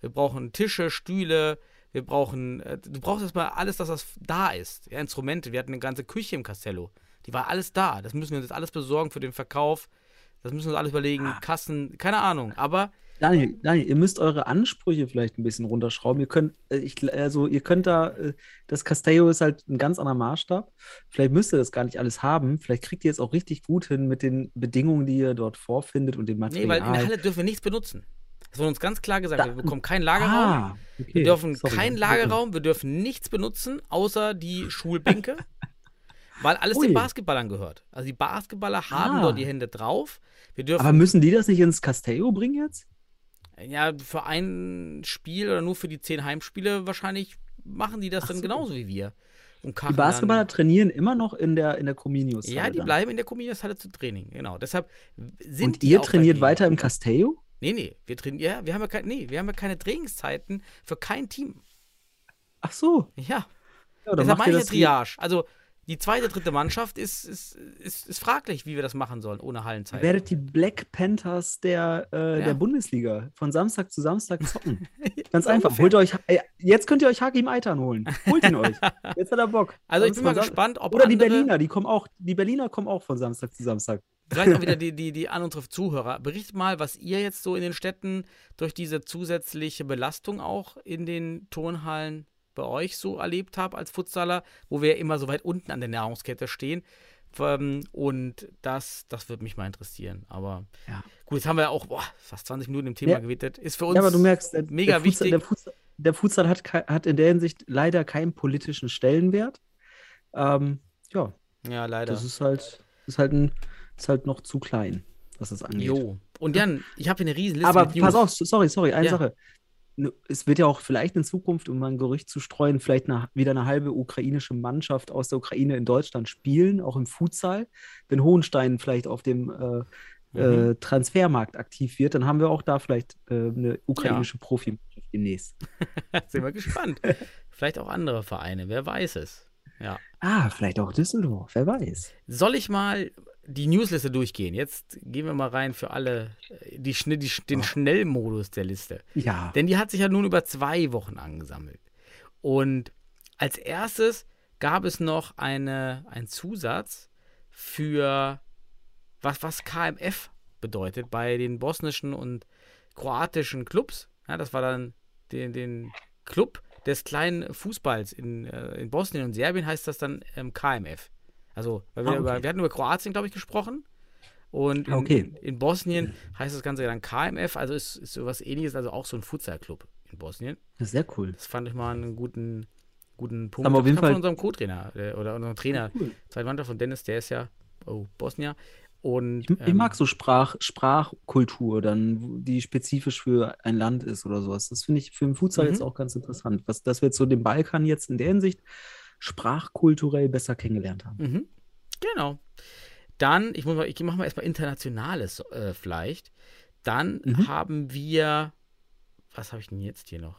Wir brauchen Tische, Stühle, wir brauchen, äh, du brauchst erstmal alles, dass das da ist. Ja, Instrumente. Wir hatten eine ganze Küche im Castello. Die war alles da. Das müssen wir uns jetzt alles besorgen für den Verkauf. Das müssen wir uns alles überlegen. Ah. Kassen, keine Ahnung. Aber Daniel, Daniel, ihr müsst eure Ansprüche vielleicht ein bisschen runterschrauben. Ihr könnt, äh, ich, also ihr könnt da, äh, das Castello ist halt ein ganz anderer Maßstab. Vielleicht müsst ihr das gar nicht alles haben. Vielleicht kriegt ihr es auch richtig gut hin mit den Bedingungen, die ihr dort vorfindet und dem nee, Material. weil in der Halle dürfen wir nichts benutzen. Das wurde uns ganz klar gesagt. Da- wir bekommen keinen Lagerraum. Ah, okay. Wir dürfen Sorry. keinen Lagerraum, wir dürfen nichts benutzen, außer die Schulbänke, weil alles Ui. den Basketballern gehört. Also die Basketballer haben Ah. dort die Hände drauf. Wir dürfen Aber müssen die das nicht ins Castello bringen jetzt? ja für ein Spiel oder nur für die zehn Heimspiele wahrscheinlich machen die das Ach dann so. genauso wie wir. Und Die Basketballer dann, trainieren immer noch in der, in der Comenius. Ja, die bleiben in der Comenius-Halle zu Training, genau. Deshalb sind Und ihr trainiert dagegen. weiter im Castello? Nee, nee, wir trainieren, ja, wir haben ja, kein, nee, wir haben ja keine Trainingszeiten für kein Team. Ach so. Ja, Ja, deshalb macht meine ich Triage. Also, Die zweite, dritte Mannschaft ist, ist, ist, ist fraglich, wie wir das machen sollen ohne Hallenzeit. werdet die Black Panthers der, äh, Ja. der Bundesliga von Samstag zu Samstag zocken. Ganz einfach. Holt euch, äh, jetzt könnt ihr euch Hakim Eitan holen. Holt ihn euch. Jetzt hat er Bock. Also ich Sonst bin mal gespannt, ob Oder die andere, Berliner, die kommen auch, die Berliner kommen auch von Samstag zu Samstag. Vielleicht auch wieder die, die, die an unsere Zuhörer. Berichtet mal, was ihr jetzt so in den Städten durch diese zusätzliche Belastung auch in den Turnhallen bei euch so erlebt habt als Futsaler, wo wir immer so weit unten an der Nahrungskette stehen. Ähm, Und das, das würde mich mal interessieren. Aber Ja. gut, jetzt haben wir auch boah, fast 20 Minuten im Thema Ja. gewidmet. Ist für uns Ja, aber du merkst, der, mega der wichtig. Der Futsal, der Futsal hat, hat in der Hinsicht leider keinen politischen Stellenwert. Ähm, ja, ja, leider. das ist halt, ist halt, ein, ist halt noch zu klein, was das angeht. Jo. Und Jan, ich habe hier eine riesen Liste Aber pass auf, sorry, sorry, eine Ja. Sache. Ne, Es wird ja auch vielleicht in Zukunft, um mal ein Gerücht zu streuen, vielleicht eine, wieder eine halbe ukrainische Mannschaft aus der Ukraine in Deutschland spielen, auch im Futsal. Wenn Hohenstein vielleicht auf dem äh, Mhm. äh, Transfermarkt aktiv wird, dann haben wir auch da vielleicht äh, eine ukrainische Profimannschaft demnächst. Sind wir gespannt. Vielleicht auch andere Vereine, wer weiß es. Ja. Ah, vielleicht auch Düsseldorf, wer weiß. Soll ich mal die Newsliste durchgehen? Jetzt gehen wir mal rein für alle äh, die, die, den Oh. Schnellmodus der Liste. Ja. Denn die hat sich ja nun über zwei Wochen angesammelt. Und als erstes gab es noch eine, einen Zusatz für was, was KMF bedeutet bei den bosnischen und kroatischen Clubs. Ja, das war dann den, den Club des kleinen Fußballs in, äh, in Bosnien und Serbien heißt das dann ähm, KMF. Also, weil wir, Ah, okay. über, wir hatten über Kroatien, glaube ich, gesprochen. Und in, Ah, okay. in, Bosnien heißt das Ganze dann KMF, also ist, ist sowas ähnliches, also auch so ein Futsal-Club in Bosnien. Das ist sehr cool. Das fand ich mal einen guten, guten Punkt. Haben wir auf jeden kam von Fall- unserem Co-Trainer äh, oder unserem Trainer, Cool. Mannschaft von Dennis, der ist ja, oh, Bosnier. Und Ich, ähm, mag so Sprach, Sprachkultur, dann, die spezifisch für ein Land ist oder sowas. Das finde ich für den Futsal Mhm. jetzt auch ganz interessant. Was, dass wir jetzt so den Balkan jetzt in der Hinsicht sprachkulturell besser kennengelernt haben. Mhm. Genau. Dann, ich, muss mal, ich mache mal erstmal Internationales äh, vielleicht. Dann Mhm. haben wir, was habe ich denn jetzt hier noch?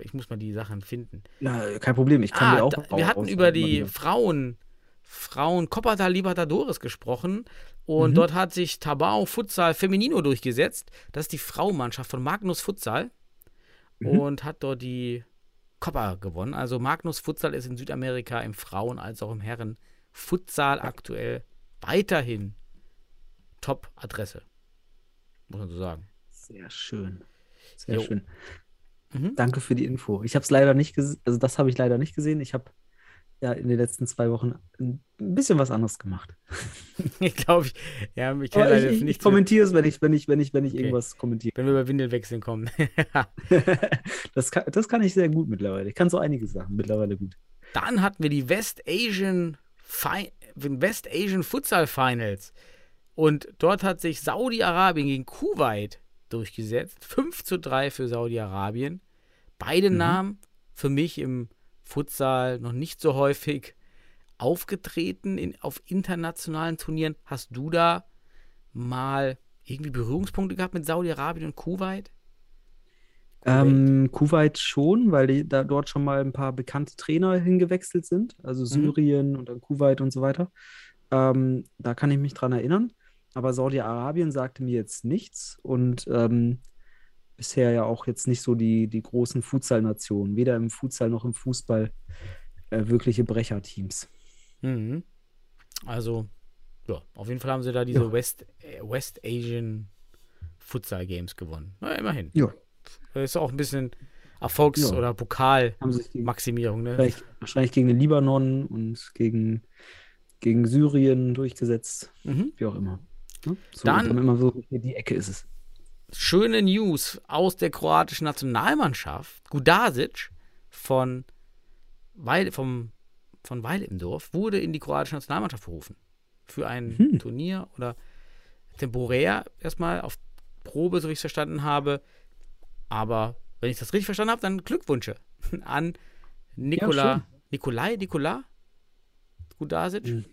Ich muss mal die Sachen finden. Ja, kein Problem. Ich kann Ah, dir auch da, wir hatten über die. Frauen, Frauen Copa Libertadores gesprochen und Mhm. dort hat sich Tabao Futsal Feminino durchgesetzt. Das ist die Frauenmannschaft von Magnus Futsal Mhm. und hat dort die Copa gewonnen. Also Magnus Futsal ist in Südamerika im Frauen- als auch im Herren Futsal aktuell weiterhin Top-Adresse. Muss man so sagen. Sehr schön. Sehr Jo. schön. Mhm. Danke für die Info. Ich habe es leider nicht gesehen, also das habe ich leider nicht gesehen. Ich habe ja in den letzten zwei Wochen ein bisschen was anderes gemacht. Ich glaube, ich, ja, ich kann leider ich, ich, nicht kommentiere es, wenn ich, wenn ich, wenn ich, wenn ich Okay. irgendwas kommentiere. wenn wir über Windelwechseln kommen. das, kann, das kann ich sehr gut mittlerweile. Ich kann so einige Sachen mittlerweile gut. Dann hatten wir die West Asian, Fi West Asian Futsal Finals. Und dort hat sich Saudi-Arabien gegen Kuwait durchgesetzt. 5 zu 3 für Saudi-Arabien. Beide Mhm. Namen für mich im Futsal noch nicht so häufig aufgetreten in, auf internationalen Turnieren. Hast du da mal irgendwie Berührungspunkte gehabt mit Saudi-Arabien und Kuwait? Ähm, Kuwait schon, weil die, da dort schon mal ein paar bekannte Trainer hingewechselt sind, Mhm. also Syrien und dann Kuwait und so weiter. Ähm, da kann ich mich dran erinnern. Aber Saudi-Arabien sagte mir jetzt nichts und ähm, bisher ja auch jetzt nicht so die, die großen Futsal-Nationen, weder im Futsal noch im Fußball äh, wirkliche Brecherteams. Mhm. Also, ja, auf jeden Fall haben sie da diese Ja. West, äh, West Asian Futsal Games gewonnen. Na, immerhin. Ja. Ist auch ein bisschen Erfolgs- Ja. oder Pokalmaximierung, ne? wahrscheinlich, wahrscheinlich gegen den Libanon und gegen, gegen Syrien durchgesetzt, Mhm. wie auch immer. Ne? So, Dann- immer so, die Ecke ist es. Schöne News aus der kroatischen Nationalmannschaft. Gudasic von Weil, vom, von Weil im Dorf wurde in die kroatische Nationalmannschaft berufen. Für ein Hm. Turnier oder temporär erstmal auf Probe, so wie ich es verstanden habe. Aber wenn ich das richtig verstanden habe, dann Glückwünsche an Nikola, schön. Nikolai, Nikola Gudasic. Hm.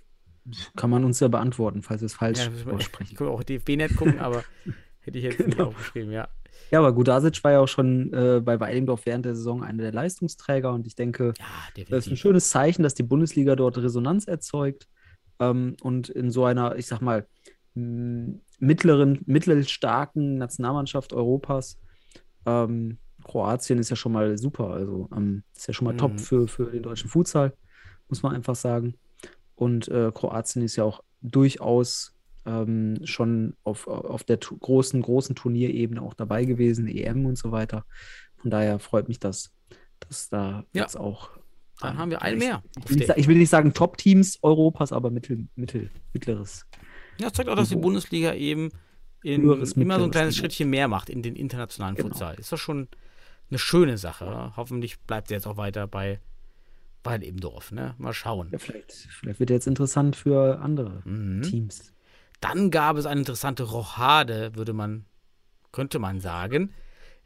Kann man uns ja beantworten, falls wir es falsch Ja, aussprechen. Ich kann auch DFB-Net gucken, aber Hätte ich jetzt nicht Genau. aufgeschrieben, ja. Ja, aber Gudasic war ja auch schon äh, bei Weidendorf während der Saison einer der Leistungsträger und ich denke, Ja, das ist ein schönes Zeichen, dass die Bundesliga dort Resonanz erzeugt ähm, und in so einer, ich sag mal, mittleren, mittelstarken Nationalmannschaft Europas. Ähm, Kroatien ist ja schon mal super, also ähm, ist ja schon mal Mhm. top für, für den deutschen Futsal, muss man einfach sagen. Und äh, Kroatien ist ja auch durchaus ähm, schon auf, auf der großen, großen Turnierebene auch dabei gewesen, EM und so weiter. Von daher freut mich das, dass da Ja. jetzt auch. Dann ähm, haben wir einen ich- mehr. Ich will, nicht, ich will nicht sagen Top-Teams Europas, aber mittel, mittel, mittleres. Ja, das zeigt auch, dass die. Bundesliga eben in, Höheres, immer so ein kleines Niveau. Schrittchen mehr macht in den internationalen Genau. Futsal. Ist doch schon eine schöne Sache. Hoffentlich bleibt er jetzt auch weiter bei Weidebendorf. Ne? Mal schauen. Ja, vielleicht, vielleicht wird er jetzt interessant für andere Mhm. Teams. Dann gab es eine interessante Rochade, würde man, könnte man sagen.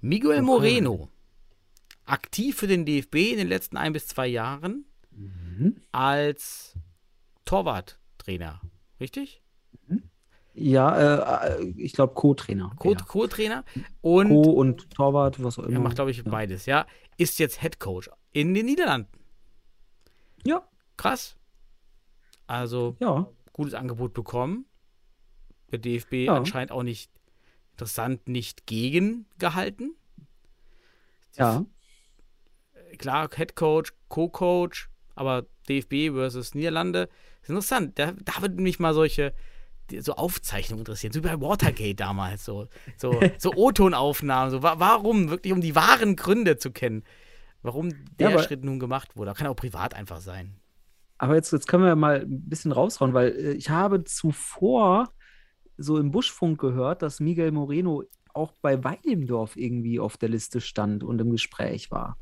Miguel. Moreno, aktiv für den DFB in den letzten ein bis zwei Jahren Mhm. als Torwarttrainer. Richtig? Ja, äh, ich glaube Co-Trainer. Co-. Co-Trainer. Und Co und Torwart, was auch immer. er macht, glaube ich, ja. beides, ja. Ist jetzt Head Coach in den Niederlanden. Ja, Krass. Also, ja. gutes Angebot bekommen. Der DFB Ja. anscheinend auch nicht interessant, nicht gegen gehalten. Ja, Klar, Head Coach, Co-Coach, aber DFB versus Niederlande ist interessant. Da, da würde mich mal solche so Aufzeichnungen interessieren, so wie bei Watergate damals, so, so, so O-Tonaufnahmen, so, wa warum, wirklich um die wahren Gründe zu kennen, warum der aber- Schritt nun gemacht wurde. Kann auch privat einfach sein. aber jetzt, jetzt können wir mal ein bisschen raushauen, weil äh, ich habe zuvor so im Buschfunk gehört, dass Miguel Moreno auch bei Weidemdorf irgendwie auf der Liste stand und im Gespräch war.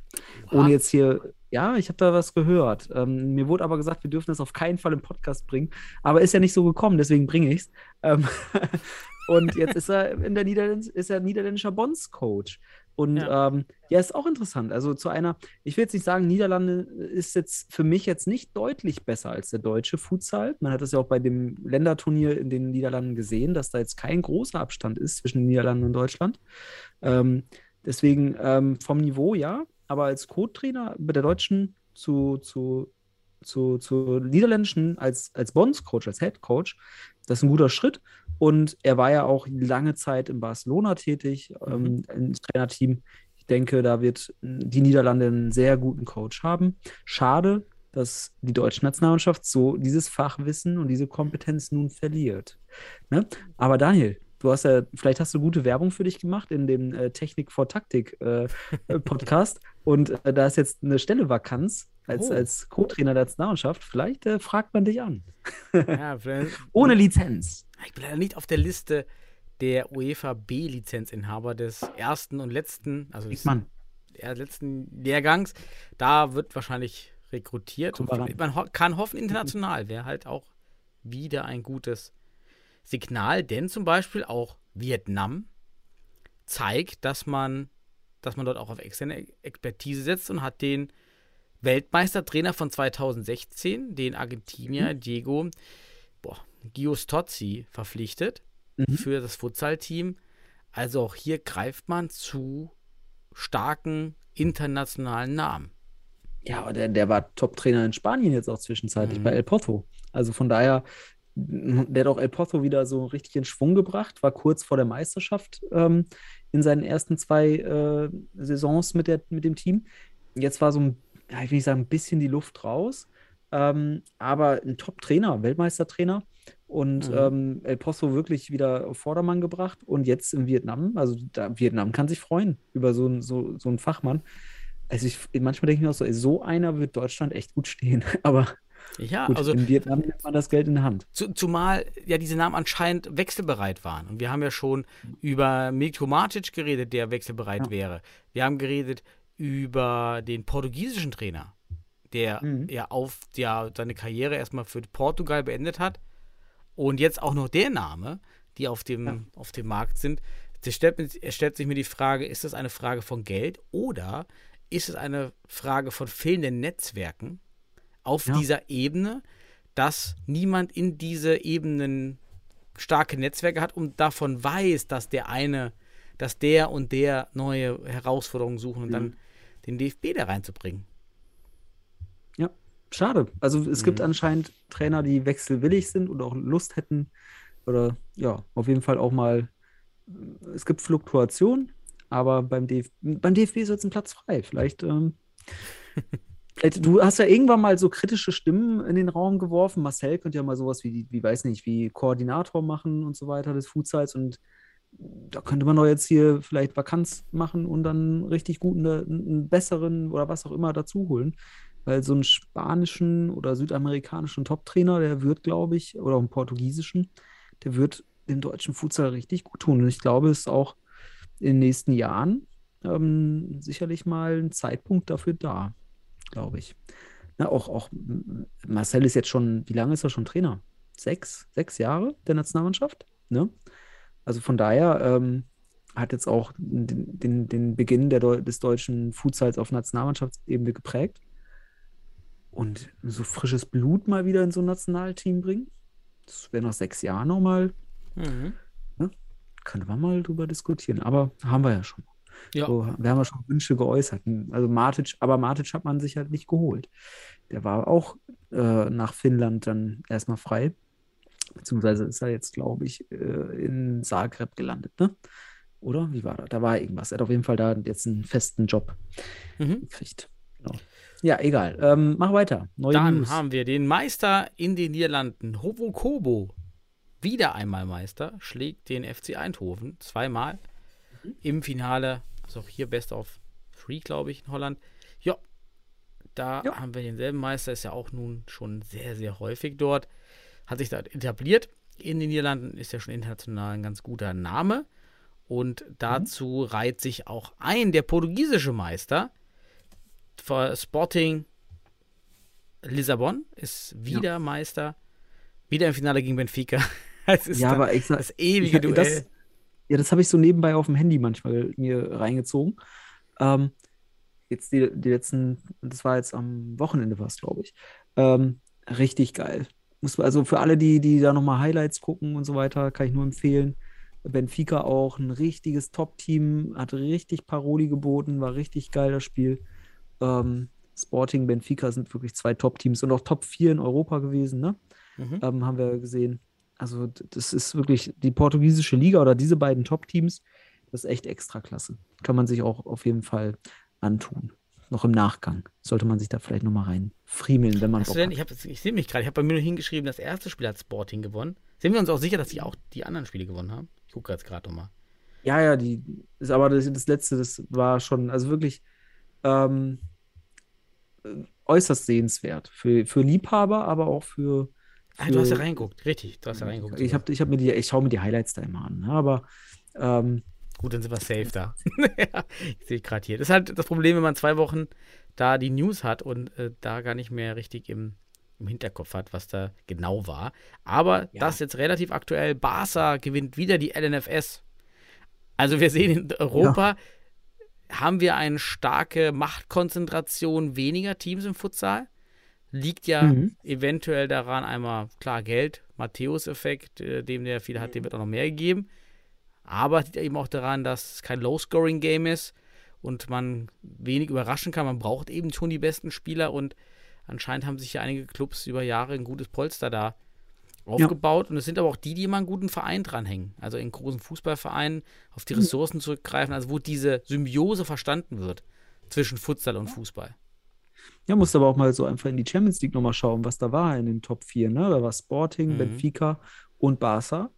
Ohne jetzt hier, ja, ich habe da was gehört. Ähm, mir wurde aber gesagt, wir dürfen das auf keinen Fall im Podcast bringen. Aber ist ja nicht so gekommen, deswegen bringe ich es. Ähm, und jetzt ist er in der Niederländ ist er niederländischer Bondscoach. Und Ja. ähm, ja, ist auch interessant. Also zu einer, ich will jetzt nicht sagen, Niederlande ist jetzt für mich jetzt nicht deutlich besser als der deutsche Futsal. Man hat das ja auch bei dem Länderturnier in den Niederlanden gesehen, dass da jetzt kein großer Abstand ist zwischen den Niederlanden und Deutschland. Ähm, deswegen ähm, vom Niveau ja, aber als Co-Trainer bei der Deutschen zu, zu, zu, zu niederländischen als, als Bonds-Coach, als Head-Coach, das ist ein guter Schritt. Und er war ja auch lange Zeit in Barcelona tätig, ähm, im Trainerteam. Ich denke, da wird die Niederlande einen sehr guten Coach haben. Schade, dass die deutsche Nationalmannschaft so dieses Fachwissen und diese Kompetenz nun verliert. Ne? Aber Daniel, du hast ja, vielleicht hast du gute Werbung für dich gemacht in dem äh, Technik vor Taktik äh, äh, Podcast und äh, da ist jetzt eine Stelle Vakanz als, Oh. als Co-Trainer der Nationalmannschaft. Vielleicht äh, fragt man dich an. Ja, Ohne Lizenz. Ich bin leider nicht auf der Liste der UEFA B-Lizenzinhaber des ersten und letzten, also des letzten Lehrgangs. Da wird wahrscheinlich rekrutiert. Man ho kann hoffen, international wäre halt auch wieder ein gutes Signal, denn zum Beispiel auch Vietnam zeigt, dass man, dass man dort auch auf externe Expertise setzt und hat den Weltmeistertrainer von 2016, den Argentinier Diego boah, Giustozzi, verpflichtet Mhm. für das Futsal-Team. Also auch hier greift man zu starken internationalen Namen. Ja, aber der, der war Top-Trainer in Spanien jetzt auch zwischenzeitlich Mhm. bei El Porto. Also von daher, der hat auch El Porto wieder so richtig in Schwung gebracht, war kurz vor der Meisterschaft ähm, in seinen ersten zwei äh, Saisons mit, der, mit dem Team. Jetzt war so ein, ja, ich will nicht sagen, ein bisschen die Luft raus, ähm, aber ein Top-Trainer, Weltmeistertrainer und Mhm. ähm, El Pozo wirklich wieder auf Vordermann gebracht und jetzt in Vietnam, also da, Vietnam kann sich freuen über so, einen- so, so einen Fachmann. Also ich, manchmal denke ich mir auch so, ey, so einer wird Deutschland echt gut stehen. Aber Ja, gut, also in Vietnam nimmt man das Geld in der Hand. zu, zumal ja diese Namen anscheinend wechselbereit waren. Und wir haben ja schon über Milko Matic geredet, der wechselbereit Ja. wäre. Wir haben geredet über den portugiesischen Trainer, der Mhm. ja auf der seine Karriere erstmal für Portugal beendet hat. Und jetzt auch noch der Name, die auf dem, Ja. auf dem Markt sind. Es stellt, stellt sich mir die Frage, ist das eine Frage von Geld oder ist es eine Frage von fehlenden Netzwerken auf Ja. dieser Ebene, dass niemand in diese Ebenen starke Netzwerke hat und davon weiß, dass der eine, dass der und der neue Herausforderungen suchen und Mhm. dann den DFB da reinzubringen. Ja, schade. Also es gibt Mhm. anscheinend Trainer, die wechselwillig sind und auch Lust hätten. Oder ja, auf jeden Fall auch mal. Es gibt Fluktuation, aber beim, DF beim DFB ist jetzt ein Platz frei. Vielleicht, ähm, vielleicht, du hast ja irgendwann mal so kritische Stimmen in den Raum geworfen. Marcel könnte ja mal sowas wie, wie weiß nicht, wie Koordinator machen und so weiter des Futsals. Und da könnte man doch jetzt hier vielleicht Vakanz machen und dann richtig guten, äh, einen besseren oder was auch immer dazu holen. Weil so einen spanischen oder südamerikanischen Top-Trainer, der wird, glaube ich, oder einen portugiesischen, der wird dem deutschen Futsal richtig gut tun. Und ich glaube, es ist auch in den nächsten Jahren ähm, sicherlich mal ein Zeitpunkt dafür da, glaube ich. Na, auch, auch Marcel ist jetzt schon, wie lange ist er schon Trainer? Sechs, sechs Jahre der Nationalmannschaft? Ne? Also von daher ähm, hat jetzt auch den, den, den Beginn der Deu des deutschen Futsals auf Nationalmannschaftsebene geprägt. Und so frisches Blut mal wieder in so ein Nationalteam bringen, das wäre nach sechs Jahren nochmal, Mhm. könnte man mal drüber diskutieren. Aber haben wir ja schon. Ja. So, wir haben ja schon Wünsche geäußert. Also Matic, aber Matic hat man sich halt nicht geholt. Der war auch äh, nach Finnland dann erstmal frei. Beziehungsweise ist er jetzt, glaube ich, äh, in Zagreb gelandet, ne? Oder? Wie war das? Da war irgendwas. Er hat auf jeden Fall da jetzt einen festen Job Mhm. gekriegt. Genau. Ja, egal. Ähm, mach weiter. Neue Dann News. haben wir den Meister in den Niederlanden, Hovo Kobo. Wieder einmal Meister, schlägt den FC Eindhoven zweimal im Finale. Also auch hier Best of Three, glaube ich, in Holland. Ja, da Ja. haben wir denselben Meister, ist ja auch nun schon sehr, sehr häufig dort. Hat sich da etabliert. In den Niederlanden ist ja schon international ein ganz guter Name. Und dazu reiht sich auch ein der portugiesische Meister. Sporting Lissabon ist wieder Meister. Wieder im Finale gegen Benfica. Es ist ja, aber ich sag, das ewige ich, Duell. das, ja, das habe ich so nebenbei auf dem Handy manchmal mir reingezogen. Ähm, jetzt die, die letzten, das war jetzt am Wochenende was, glaube ich. Ähm, richtig geil. Muss, also für alle, die, die da nochmal Highlights gucken und so weiter, kann ich nur empfehlen. Benfica auch ein richtiges Top-Team, hat richtig Paroli geboten, war richtig geil das Spiel. Ähm, Sporting, Benfica sind wirklich zwei Top-Teams und auch Top 4 in Europa gewesen, ne? Mhm. ähm, haben wir gesehen. Also das ist wirklich die portugiesische Liga oder diese beiden Top-Teams, das ist echt extra klasse. Kann man sich auch auf jeden Fall antun. Noch im Nachgang sollte man sich da vielleicht nochmal rein friemeln, wenn man Bock denn, ich, ich sehe mich gerade, ich habe bei mir nur hingeschrieben, das erste Spiel hat Sporting gewonnen. Sind wir uns auch sicher, dass die auch die anderen Spiele gewonnen haben? Ich gucke jetzt gerade nochmal. Ja, ja, die ist aber das, das letzte, das war schon, also wirklich ähm, äh, äußerst sehenswert. Für, für Liebhaber, aber auch für. Ah, du hast ja für- reingeguckt, richtig. Du hast ja reingeguckt. Ich, hab, ich, hab mir die, ich schaue mir die Highlights da immer an, ne? aber ähm, Gut, dann sind wir safe da. ja, ich sehe gerade hier. Das ist halt das Problem, wenn man zwei Wochen da die News hat und äh, da gar nicht mehr richtig im, im Hinterkopf hat, was da genau war. Aber Ja. das jetzt relativ aktuell. Barca gewinnt wieder die LNFS. Also wir sehen in Europa haben wir eine starke Machtkonzentration weniger Teams im Futsal. Liegt ja Mhm. eventuell daran einmal, klar, Geld, Matthäus-Effekt, äh, dem der viel hat, dem wird auch noch mehr gegeben. Aber es liegt eben auch daran, dass es kein Low-Scoring-Game ist und man wenig überraschen kann. Man braucht eben schon die besten Spieler und anscheinend haben sich ja einige Clubs über Jahre ein gutes Polster da aufgebaut. Und es sind aber auch die, die immer einen guten Verein dranhängen. Also in großen Fußballvereinen auf die Ressourcen zurückgreifen, also wo diese Symbiose verstanden wird zwischen Futsal und Fußball. Ja, musst aber auch mal so einfach in die Champions League nochmal schauen, was da war in den Top 4. Ne? Da war Sporting, Mhm. Benfica und Barca.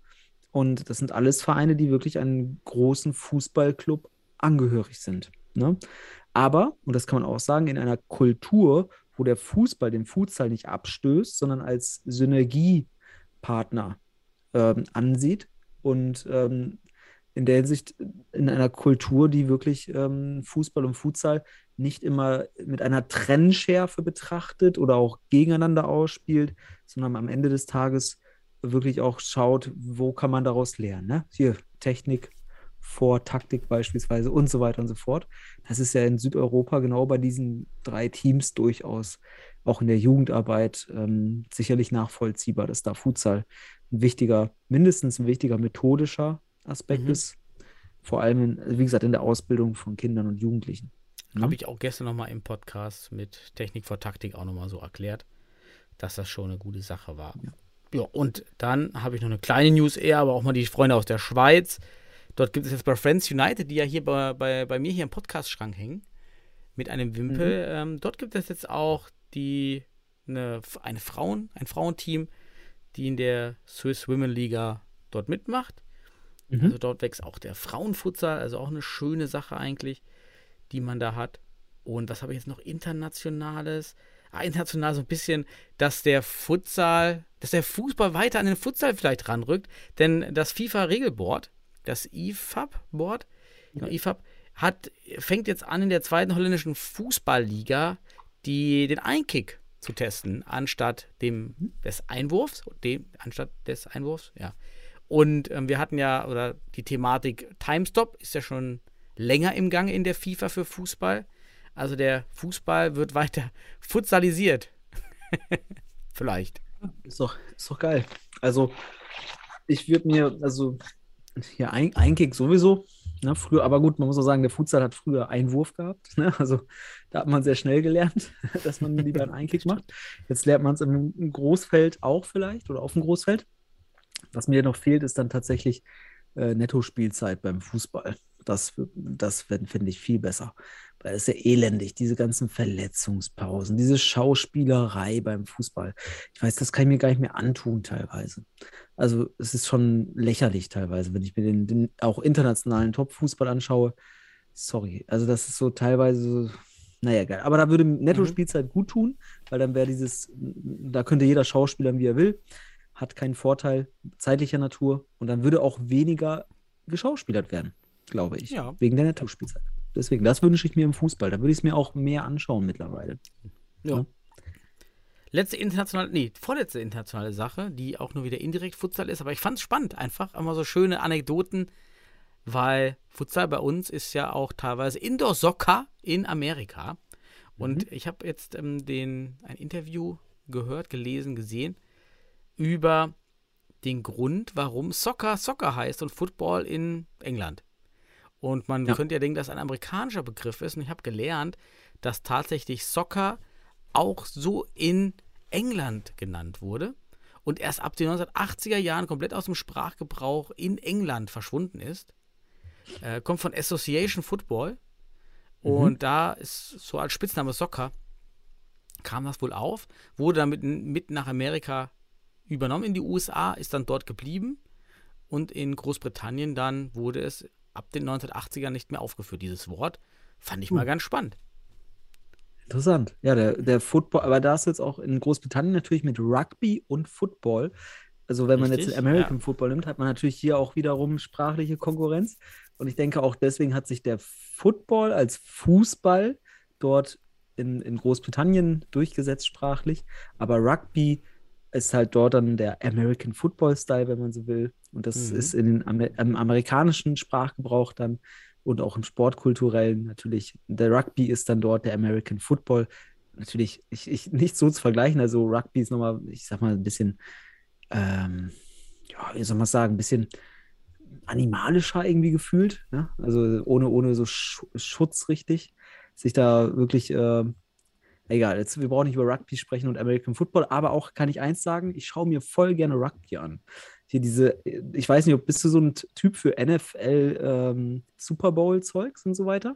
Und das sind alles Vereine, die wirklich einem großen Fußballclub angehörig sind. Ne? Aber, und das kann man auch sagen, in einer Kultur, wo der Fußball den Futsal nicht abstößt, sondern als Synergiepartner ähm, ansieht und ähm, in der Hinsicht in einer Kultur, die wirklich ähm, Fußball und Futsal nicht immer mit einer Trennschärfe betrachtet oder auch gegeneinander ausspielt, sondern am Ende des Tages wirklich auch schaut, wo kann man daraus lernen. Ne? Hier Technik vor Taktik beispielsweise und so weiter und so fort. Das ist ja in Südeuropa genau bei diesen drei Teams durchaus auch in der Jugendarbeit ähm, sicherlich nachvollziehbar, dass da Futsal ein wichtiger, mindestens ein wichtiger methodischer Aspekt Mhm. ist. Vor allem, in, wie gesagt, in der Ausbildung von Kindern und Jugendlichen. Ne? Habe ich auch gestern nochmal im Podcast mit Technik vor Taktik auch nochmal so erklärt, dass das schon eine gute Sache war. Ja, und dann habe ich noch eine kleine News eher, aber auch mal die Freunde aus der Schweiz. Dort gibt es jetzt bei Friends United, die ja hier bei, bei, bei mir hier im Podcast-Schrank hängen, mit einem Wimpel. Ähm, dort gibt es jetzt auch die, eine, eine Frauen, ein Frauenteam, die in der Swiss Women Liga dort mitmacht. Mhm. Also dort wächst auch der Frauenfutsal, also auch eine schöne Sache eigentlich, die man da hat. Und was habe ich jetzt noch internationales? International so ein bisschen, dass der Futsal, dass der Fußball weiter an den Futsal vielleicht ranrückt, denn das FIFA-Regelboard, das IFAB-Board, genau, IFAB, hat, fängt jetzt an in der zweiten holländischen Fußballliga die, den Einkick zu testen, anstatt dem des Einwurfs, dem, anstatt des Einwurfs, ja. Und ähm, wir hatten ja, oder die Thematik Timestop ist ja schon länger im Gange in der FIFA für Fußball. Also der Fußball wird weiter futsalisiert. Vielleicht. Ist doch, ist doch geil. Also, ich würde mir, also, ja, ein, Einkick sowieso. Ne, früher, aber gut, man muss auch sagen, der Futsal hat früher Einwurf gehabt. Ne? Also, da hat man sehr schnell gelernt, dass man lieber einen Einkick macht. Jetzt lernt man es im, im Großfeld auch vielleicht oder auf dem Großfeld. Was mir noch fehlt, ist dann tatsächlich äh, Netto-Spielzeit beim Fußball. Das, das finde ich viel besser. Es ist ja elendig, diese ganzen Verletzungspausen, diese Schauspielerei beim Fußball. Ich weiß, das kann ich mir gar nicht mehr antun teilweise. Also es ist schon lächerlich teilweise, wenn ich mir den, den auch internationalen Top-Fußball anschaue. Sorry, also das ist so teilweise so, naja, geil. Aber da würde Netto-Spielzeit gut tun, weil dann wäre dieses, da könnte jeder Schauspieler, wie er will, hat keinen Vorteil zeitlicher Natur und dann würde auch weniger geschauspielert werden, glaube ich, Ja. wegen der Netto-Spielzeit. Deswegen, das wünsche ich mir im Fußball. Da würde ich es mir auch mehr anschauen mittlerweile. Ja. Ja. Letzte internationale, nee, vorletzte internationale Sache, die auch nur wieder indirekt Futsal ist, aber ich fand es spannend, einfach immer so schöne Anekdoten, weil Futsal bei uns ist ja auch teilweise Indoor-Soccer in Amerika. Und ich habe jetzt ähm, den, ein Interview gehört, gelesen, gesehen über den Grund, warum Soccer Soccer heißt und Football in England. Und man Ja. könnte ja denken, dass ein amerikanischer Begriff ist. Und ich habe gelernt, dass tatsächlich Soccer auch so in England genannt wurde und erst ab den 1980er Jahren komplett aus dem Sprachgebrauch in England verschwunden ist. Äh, kommt von Association Football. Und da ist so als Spitzname Soccer kam das wohl auf, wurde dann mit, mit nach Amerika übernommen in die USA, ist dann dort geblieben und in Großbritannien dann wurde es ab den 1980ern nicht mehr aufgeführt, dieses Wort. Fand ich mal ganz spannend. Interessant. Ja, der, der Football, aber da ist jetzt auch in Großbritannien natürlich mit Rugby und Football. Also wenn man jetzt Richtig, den American ja. Football nimmt, hat man natürlich hier auch wiederum sprachliche Konkurrenz. Und ich denke auch deswegen hat sich der Football als Fußball dort in, in Großbritannien durchgesetzt sprachlich. Aber Rugby ist halt dort dann der American Football Style, wenn man so will. Und das Mhm. ist in den Amer im amerikanischen Sprachgebrauch dann und auch im Sportkulturellen natürlich. Der Rugby ist dann dort der American Football. Natürlich ich, ich, nicht so zu vergleichen. Also Rugby ist nochmal, ich sag mal, ein bisschen, ähm, ja, wie soll man sagen, ein bisschen animalischer irgendwie gefühlt. Ne? Also ohne, ohne so Sch Schutz richtig. Sich da wirklich, äh, egal, jetzt, wir brauchen nicht über Rugby sprechen und American Football, aber auch kann ich eins sagen, ich schaue mir voll gerne Rugby an. Hier diese, ich weiß nicht, ob bist du so ein Typ für NFL ähm, Super Bowl-Zeugs und so weiter?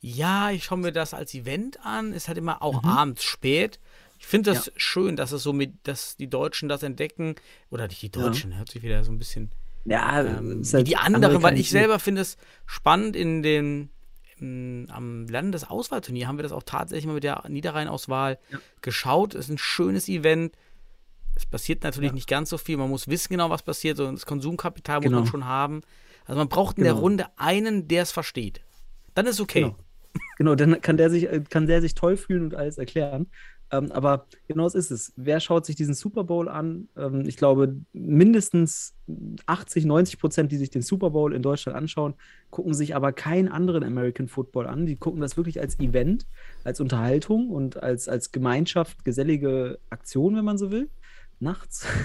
Ja, ich schaue mir das als Event an. Ist halt immer auch abends spät. Ich finde das Ja. schön, dass es so mit, dass die Deutschen das entdecken. Oder nicht die Deutschen, hört sich wieder so ein bisschen Ja, ähm, halt die anderen, weil ich selber finde es spannend in den am Landesauswahlturnier haben wir das auch tatsächlich mal mit der Niederrheinauswahl geschaut. Es ist ein schönes Event. Es passiert natürlich Ja. nicht ganz so viel. Man muss wissen genau, was passiert. So das Konsumkapital muss Genau. man schon haben. Also man braucht in der Genau. Runde einen, der es versteht. Dann ist okay. Genau. Genau, dann kann der sich, äh, kann der sich toll fühlen und alles erklären. Ähm, aber genau das ist es. Wer schaut sich diesen Super Bowl an? Ähm, ich glaube, mindestens 80, 90 Prozent, die sich den Super Bowl in Deutschland anschauen, gucken sich aber keinen anderen American Football an. Die gucken das wirklich als Event, als Unterhaltung und als, als Gemeinschaft, gesellige Aktion, wenn man so will. nachts.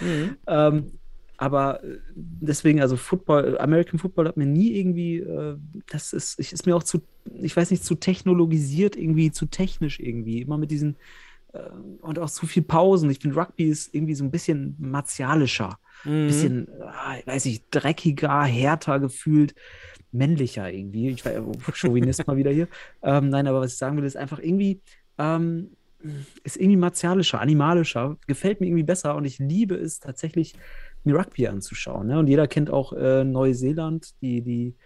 Mhm. ähm, aber äh, deswegen, also Football, American Football hat mir nie irgendwie, äh, das ist, ich, ist mir auch zu, ich weiß nicht, zu technologisiert, irgendwie zu technisch irgendwie. Immer mit diesen äh, und auch zu viel Pausen. Ich finde, Rugby ist irgendwie so ein bisschen martialischer, ein Mhm. bisschen, ich weiß nicht, dreckiger, härter gefühlt, männlicher irgendwie. Ich war Chauvinist mal wieder hier. Ähm, nein, aber was ich sagen will, ist einfach irgendwie, ähm, ist irgendwie martialischer, animalischer, gefällt mir irgendwie besser und ich liebe es tatsächlich, Rugby anzuschauen. Ne? Und jeder kennt auch äh, Neuseeland, die, die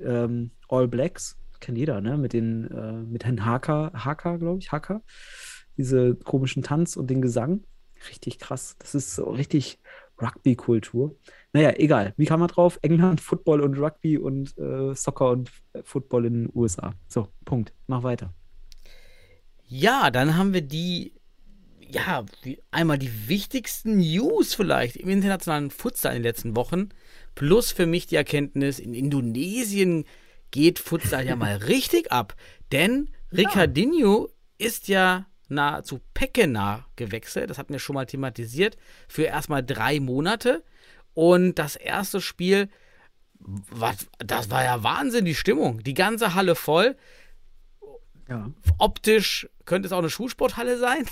ähm, All Blacks, kennt jeder, ne? Mit den, äh, mit Herrn Haka, Haka, glaube ich, Haka, diese komischen Tanz und den Gesang. Richtig krass. Das ist so richtig Rugby-Kultur. Naja, egal. Wie kam man drauf? England, Football und Rugby und äh, Soccer und äh, Football in den USA. So, Punkt. Mach weiter. Ja, dann haben wir die, ja, einmal die wichtigsten News vielleicht im internationalen Futsal in den letzten Wochen. Plus für mich die Erkenntnis, in Indonesien geht Futsal ja mal richtig ab. Denn Ricardinho ist ja nahezu Pekena gewechselt. Das hatten wir schon mal thematisiert. Für erstmal drei Monate. Und das erste Spiel, was, das war ja Wahnsinn, die Stimmung. Die ganze Halle voll Ja. optisch könnte es auch eine Schulsporthalle sein,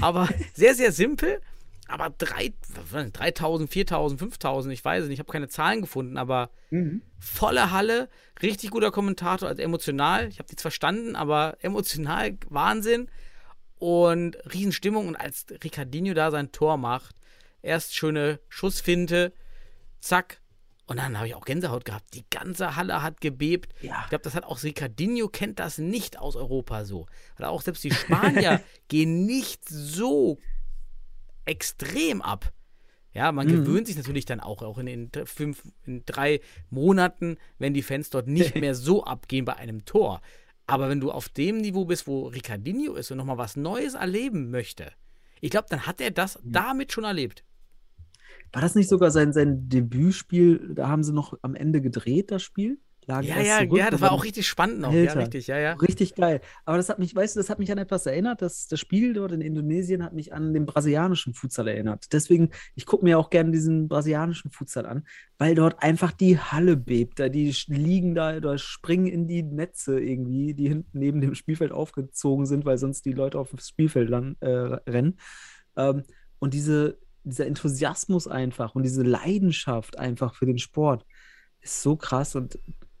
aber sehr, sehr simpel. Aber drei- was war denn, 3000, 4000, 5000, ich weiß es nicht, ich habe keine Zahlen gefunden, aber volle Halle, richtig guter Kommentator, also emotional. Ich habe nichts verstanden, aber emotional Wahnsinn und Riesenstimmung. Und als Ricardinho da sein Tor macht, erst schöne Schussfinte, zack. Und dann habe ich auch Gänsehaut gehabt. Die ganze Halle hat gebebt. Ja. Ich glaube, das hat auch Ricardinho kennt das nicht aus Europa so. Weil auch selbst die Spanier gehen nicht so extrem ab. Ja, man gewöhnt sich natürlich dann auch, auch in den fünf, in drei Monaten, wenn die Fans dort nicht mehr so abgehen bei einem Tor. Aber wenn du auf dem Niveau bist, wo Ricardinho ist und nochmal was Neues erleben möchte, ich glaube, dann hat er das damit schon erlebt. War das nicht sogar sein, sein Debütspiel? Da haben sie noch am Ende gedreht, das Spiel? Lagen Ja, ja, zurück ja, das war auch richtig spannend noch. Ja, Alter. richtig, ja, ja. Richtig geil. Aber das hat mich, weißt du, das hat mich an etwas erinnert. Das, das Spiel dort in Indonesien hat mich an den brasilianischen Futsal erinnert. Deswegen, ich gucke mir auch gerne diesen brasilianischen Futsal an, weil dort einfach die Halle bebt. Da die liegen da oder springen in die Netze irgendwie, die hinten neben dem Spielfeld aufgezogen sind, weil sonst die Leute auf das Spielfeld lan- äh, rennen. Ähm, und diese, dieser Enthusiasmus einfach und diese Leidenschaft einfach für den Sport ist so krass. Und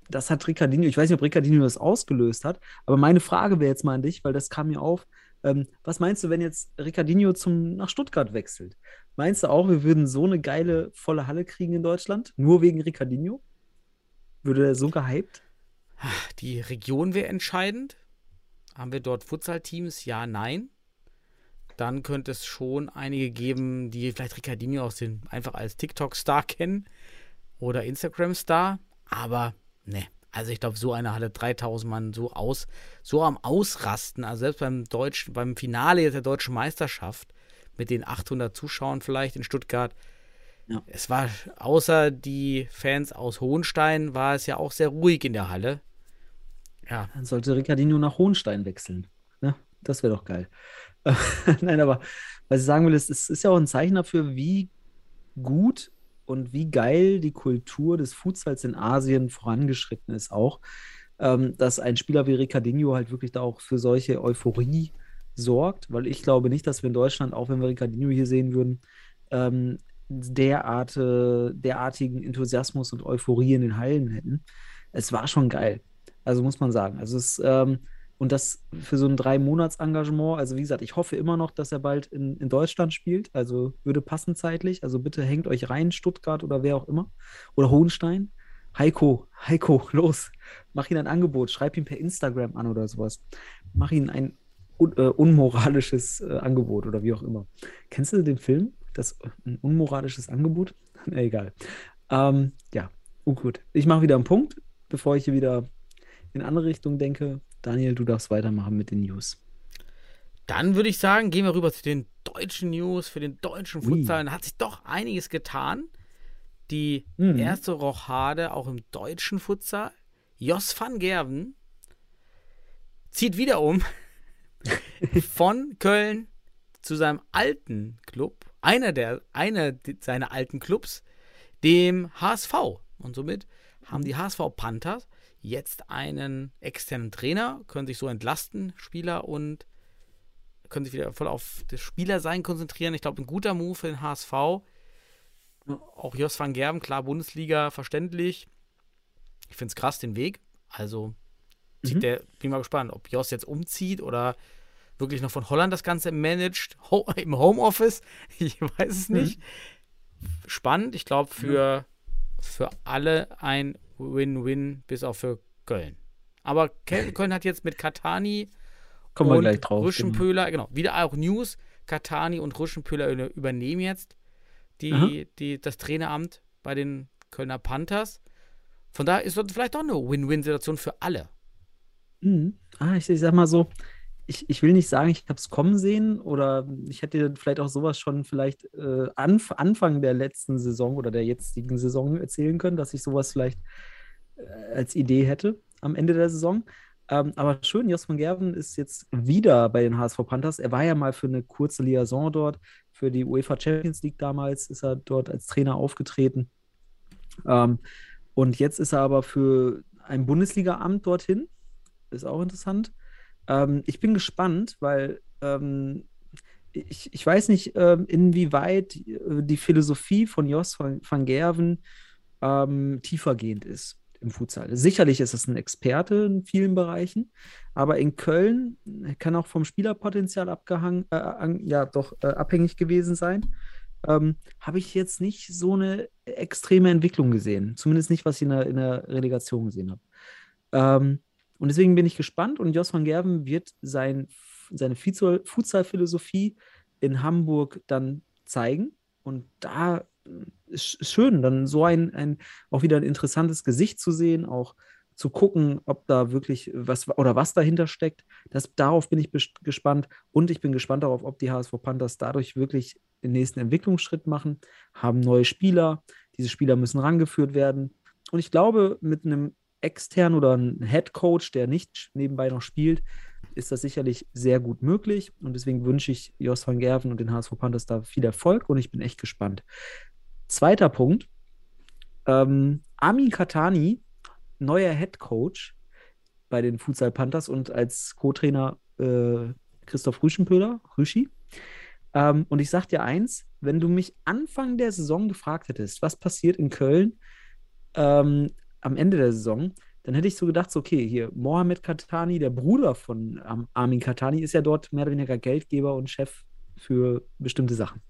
das hat Ricardinho, ich weiß nicht, ob Ricardinho das ausgelöst hat, aber meine Frage wäre jetzt mal an dich, weil das kam mir auf. Ähm, was meinst du, wenn jetzt Ricardinho zum, nach Stuttgart wechselt? Meinst du auch, wir würden so eine geile, volle Halle kriegen in Deutschland? Nur wegen Ricardinho? Würde er so gehypt? Die Region wäre entscheidend. Haben wir dort Futsal-Teams? Ja, nein. Dann könnte es schon einige geben, die vielleicht Ricardinho aus den einfach als TikTok-Star kennen oder Instagram-Star. Aber ne, also ich glaube, so eine Halle 3000 Mann so aus, so am Ausrasten. Also selbst beim deutschen, beim Finale jetzt der deutschen Meisterschaft mit den 800 Zuschauern vielleicht in Stuttgart. Ja. Es war außer die Fans aus Hohenstein war es ja auch sehr ruhig in der Halle. Ja, Dann sollte Ricardinho nach Hohenstein wechseln. Ne? Das wäre doch geil. Nein, aber was ich sagen will, ist, es ist ja auch ein Zeichen dafür, wie gut und wie geil die Kultur des Futsals in Asien vorangeschritten ist auch, ähm, dass ein Spieler wie Ricardinho halt wirklich da auch für solche Euphorie sorgt, weil ich glaube nicht, dass wir in Deutschland, auch wenn wir Ricardinho hier sehen würden, ähm, derart, derartigen Enthusiasmus und Euphorie in den Hallen hätten. Es war schon geil. Also muss man sagen. Also es, ähm, und das für so ein Drei-Monats-Engagement, also wie gesagt, ich hoffe immer noch, dass er bald in, in Deutschland spielt. Also würde passen zeitlich. Also bitte hängt euch rein, Stuttgart oder wer auch immer. Oder Hohenstein. Heiko, Heiko, los. Mach ihm ein Angebot. Schreib ihn per Instagram an oder sowas. Mach ihm ein un äh, unmoralisches äh, Angebot oder wie auch immer. Kennst du den Film? Das äh, ein unmoralisches Angebot? Egal. Ähm, ja, oh, gut. Ich mache wieder einen Punkt, bevor ich hier wieder in andere Richtung denke. Daniel, du darfst weitermachen mit den News. Dann würde ich sagen, gehen wir rüber zu den deutschen News, für den deutschen. Futsal. Da hat sich doch einiges getan. Die Mhm. erste Rochade auch im deutschen Futsal. Jos van Gerven zieht wieder um von Köln zu seinem alten Club einer der, einer seiner alten Clubs, dem HSV. Und somit haben die HSV Panthers jetzt einen externen Trainer, können sich so entlasten, Spieler und können sich wieder voll auf das Spielersein konzentrieren. Ich glaube, ein guter Move für den HSV. Auch Jos van Gerben, klar, Bundesliga, verständlich. Ich finde es krass, den Weg. Also, Mhm. der, bin mal gespannt, ob Jos jetzt umzieht oder wirklich noch von Holland das Ganze managt, ho im Homeoffice. Ich weiß es Mhm. nicht. Spannend, ich glaube, für, für alle ein Win-Win, bis auf für Köln. Aber Köln hat jetzt mit Katani Kommen und gleich drauf. genau. Genau, wieder auch News. Katani und Rüschenpöhler über- übernehmen jetzt Aha. die, die, das Traineramt bei den Kölner Panthers. Von daher ist das vielleicht doch eine Win-Win-Situation für alle. Mhm. Ah, ich, ich sag mal so, ich, ich will nicht sagen, ich habe es kommen sehen oder ich hätte vielleicht auch sowas schon vielleicht äh, anf Anfang der letzten Saison oder der jetzigen Saison erzählen können, dass ich sowas vielleicht äh, als Idee hätte am Ende der Saison. Ähm, aber schön, Jos von Gerven ist jetzt wieder bei den HSV Panthers. Er war ja mal für eine kurze Liaison dort, für die UEFA Champions League damals ist er dort als Trainer aufgetreten. Ähm, und jetzt ist er aber für ein Bundesliga-Amt dorthin. Ist auch interessant. Ähm, ich bin gespannt, weil ähm, ich, ich weiß nicht, ähm, inwieweit äh, die Philosophie von Jos van, van Gerven ähm, tiefergehend ist im Futsal. Sicherlich ist es ein Experte in vielen Bereichen, aber in Köln kann auch vom Spielerpotenzial abgehangen, äh, an, ja, doch äh, abhängig gewesen sein. Ähm, habe ich jetzt nicht so eine extreme Entwicklung gesehen. Zumindest nicht, was ich in der, in der Relegation gesehen habe. Ähm, und deswegen bin ich gespannt und Jos van Gerven wird sein, seine Futsal- Futsal-Philosophie in Hamburg dann zeigen. Und da äh, ist schön, dann so ein, ein auch wieder ein interessantes Gesicht zu sehen, auch zu gucken, ob da wirklich was oder was dahinter steckt. Das, darauf bin ich gespannt. Und ich bin gespannt darauf, ob die HSV Panthers dadurch wirklich den nächsten Entwicklungsschritt machen, haben neue Spieler. Diese Spieler müssen rangeführt werden. Und ich glaube, mit einem externen oder einem Head Coach, der nicht nebenbei noch spielt, ist das sicherlich sehr gut möglich. Und deswegen wünsche ich Jos van Gerven und den HSV Panthers da viel Erfolg und ich bin echt gespannt. Zweiter Punkt. Ähm, Armin Katani, neuer Head Coach bei den Futsal Panthers und als Co-Trainer äh, Christoph Rüschenpöhler, Rüschi. Ähm, und ich sag dir eins, wenn du mich Anfang der Saison gefragt hättest, was passiert in Köln ähm, am Ende der Saison, dann hätte ich so gedacht, so, okay, hier Mohamed Katani, der Bruder von ähm, Armin Katani, ist ja dort mehr oder weniger Geldgeber und Chef für bestimmte Sachen.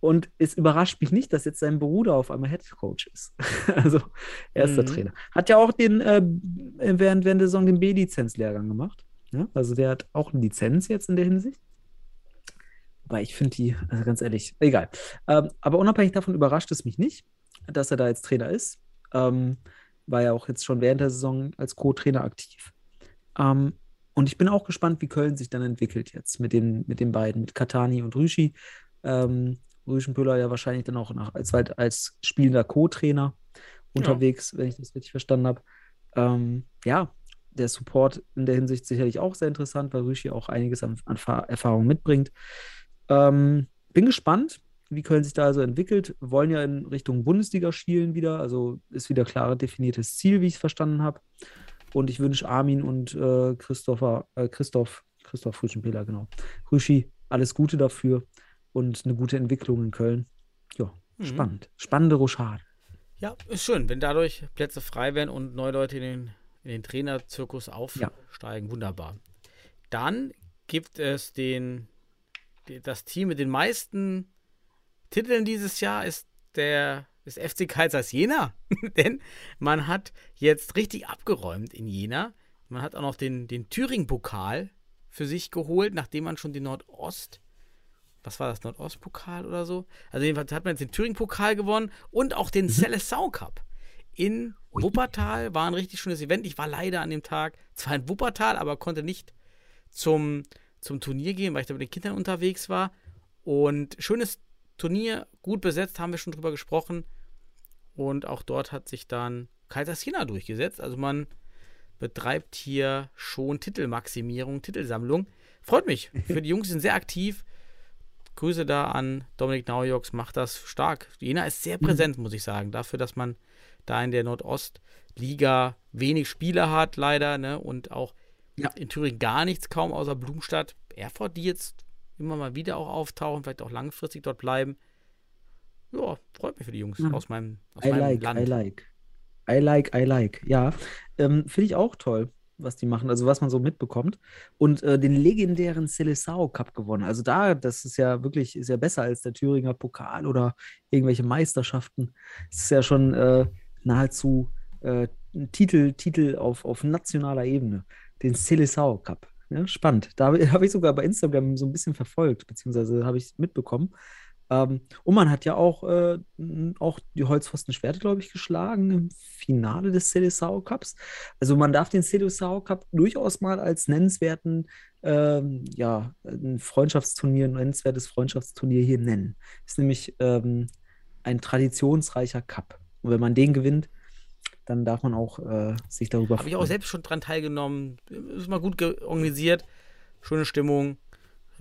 Und es überrascht mich nicht, dass jetzt sein Bruder auf einmal Head Coach ist. also erster Mhm. Trainer. Hat ja auch den, äh, während, während der Saison den B-Lizenz-Lehrgang gemacht. Ja? Also der hat auch eine Lizenz jetzt in der Hinsicht. Wobei ich finde die, also ganz ehrlich, egal. Ähm, aber unabhängig davon überrascht es mich nicht, dass er da jetzt Trainer ist. Ähm, war ja auch jetzt schon während der Saison als Co-Trainer aktiv. Ähm, und ich bin auch gespannt, wie Köln sich dann entwickelt jetzt mit den, mit den beiden, mit Katani und Rüschi. Ähm, Rüschenpöhler ja wahrscheinlich dann auch nach, als, als spielender Co-Trainer unterwegs, wenn ich das richtig verstanden habe. Ähm, ja, der Support in der Hinsicht sicherlich auch sehr interessant, weil Rüschi auch einiges an, an Fa- Erfahrung mitbringt. Ähm, bin gespannt, wie Köln sich da also entwickelt. Wollen ja in Richtung Bundesliga schielen wieder, also ist wieder klar definiertes Ziel, wie ich es verstanden habe. Und ich wünsche Armin und äh, Christopher, äh, Christoph, Christoph Rüschenpöhler, genau. Rüschi, alles Gute dafür und eine gute Entwicklung in Köln. Ja, Mhm. spannend. Spannende Rochade. Ja, ist schön, wenn dadurch Plätze frei werden und neue Leute in den, in den Trainerzirkus aufsteigen. Wunderbar. Dann gibt es den, das Team mit den meisten Titeln dieses Jahr ist der ist FC Kaisers Jena. Denn man hat jetzt richtig abgeräumt in Jena. Man hat auch noch den, den Thüringen-Pokal für sich geholt, nachdem man schon den Nordost, was war das, Nordostpokal oder so? Also jedenfalls hat man jetzt den Thüringen-Pokal gewonnen und auch den Seleção Cup. In. Wuppertal war ein richtig schönes Event. Ich war leider an dem Tag zwar in Wuppertal, aber konnte nicht zum, zum Turnier gehen, weil ich da mit den Kindern unterwegs war. Und schönes Turnier, gut besetzt, haben wir schon drüber gesprochen. Und auch dort hat sich dann Kaisers Jena durchgesetzt. Also man betreibt hier schon Titelmaximierung, Titelsammlung. Freut mich. Für die Jungs sind sehr aktiv. Grüße da an Dominik Naujoks, macht das stark. Jena ist sehr präsent, muss ich sagen, dafür, dass man da in der Nordostliga wenig Spieler hat, leider, ne? Und auch Ja. in Thüringen gar nichts, kaum außer Blumstadt. Erfurt, die jetzt immer mal wieder auch auftauchen, vielleicht auch langfristig dort bleiben. Ja, freut mich für die Jungs Ja. aus meinem, aus I meinem like, Land. I like. I like, I like. Ja, ähm, finde ich auch toll, was die machen, also was man so mitbekommt. Und äh, den legendären Seleção Cup gewonnen. Also da, das ist ja wirklich, ist ja besser als der Thüringer Pokal oder irgendwelche Meisterschaften. Es ist ja schon äh, nahezu äh, ein Titel, Titel auf, auf nationaler Ebene. Den Seleção Cup. Ja, spannend. Da habe hab ich sogar bei Instagram so ein bisschen verfolgt, beziehungsweise habe ich mitbekommen. Ähm, und man hat ja auch, äh, auch die Holzpfosten Schwerte, glaube ich, geschlagen im Finale des Seleção Cups. Also man darf den Seleção Cup durchaus mal als nennenswerten, ähm, ja, ein Freundschaftsturnier, ein nennenswertes Freundschaftsturnier hier nennen. Ist nämlich ähm, ein traditionsreicher Cup. Und wenn man den gewinnt, dann darf man auch äh, sich darüber Habe ich auch selbst schon dran teilgenommen. Ist mal gut organisiert. Schöne Stimmung.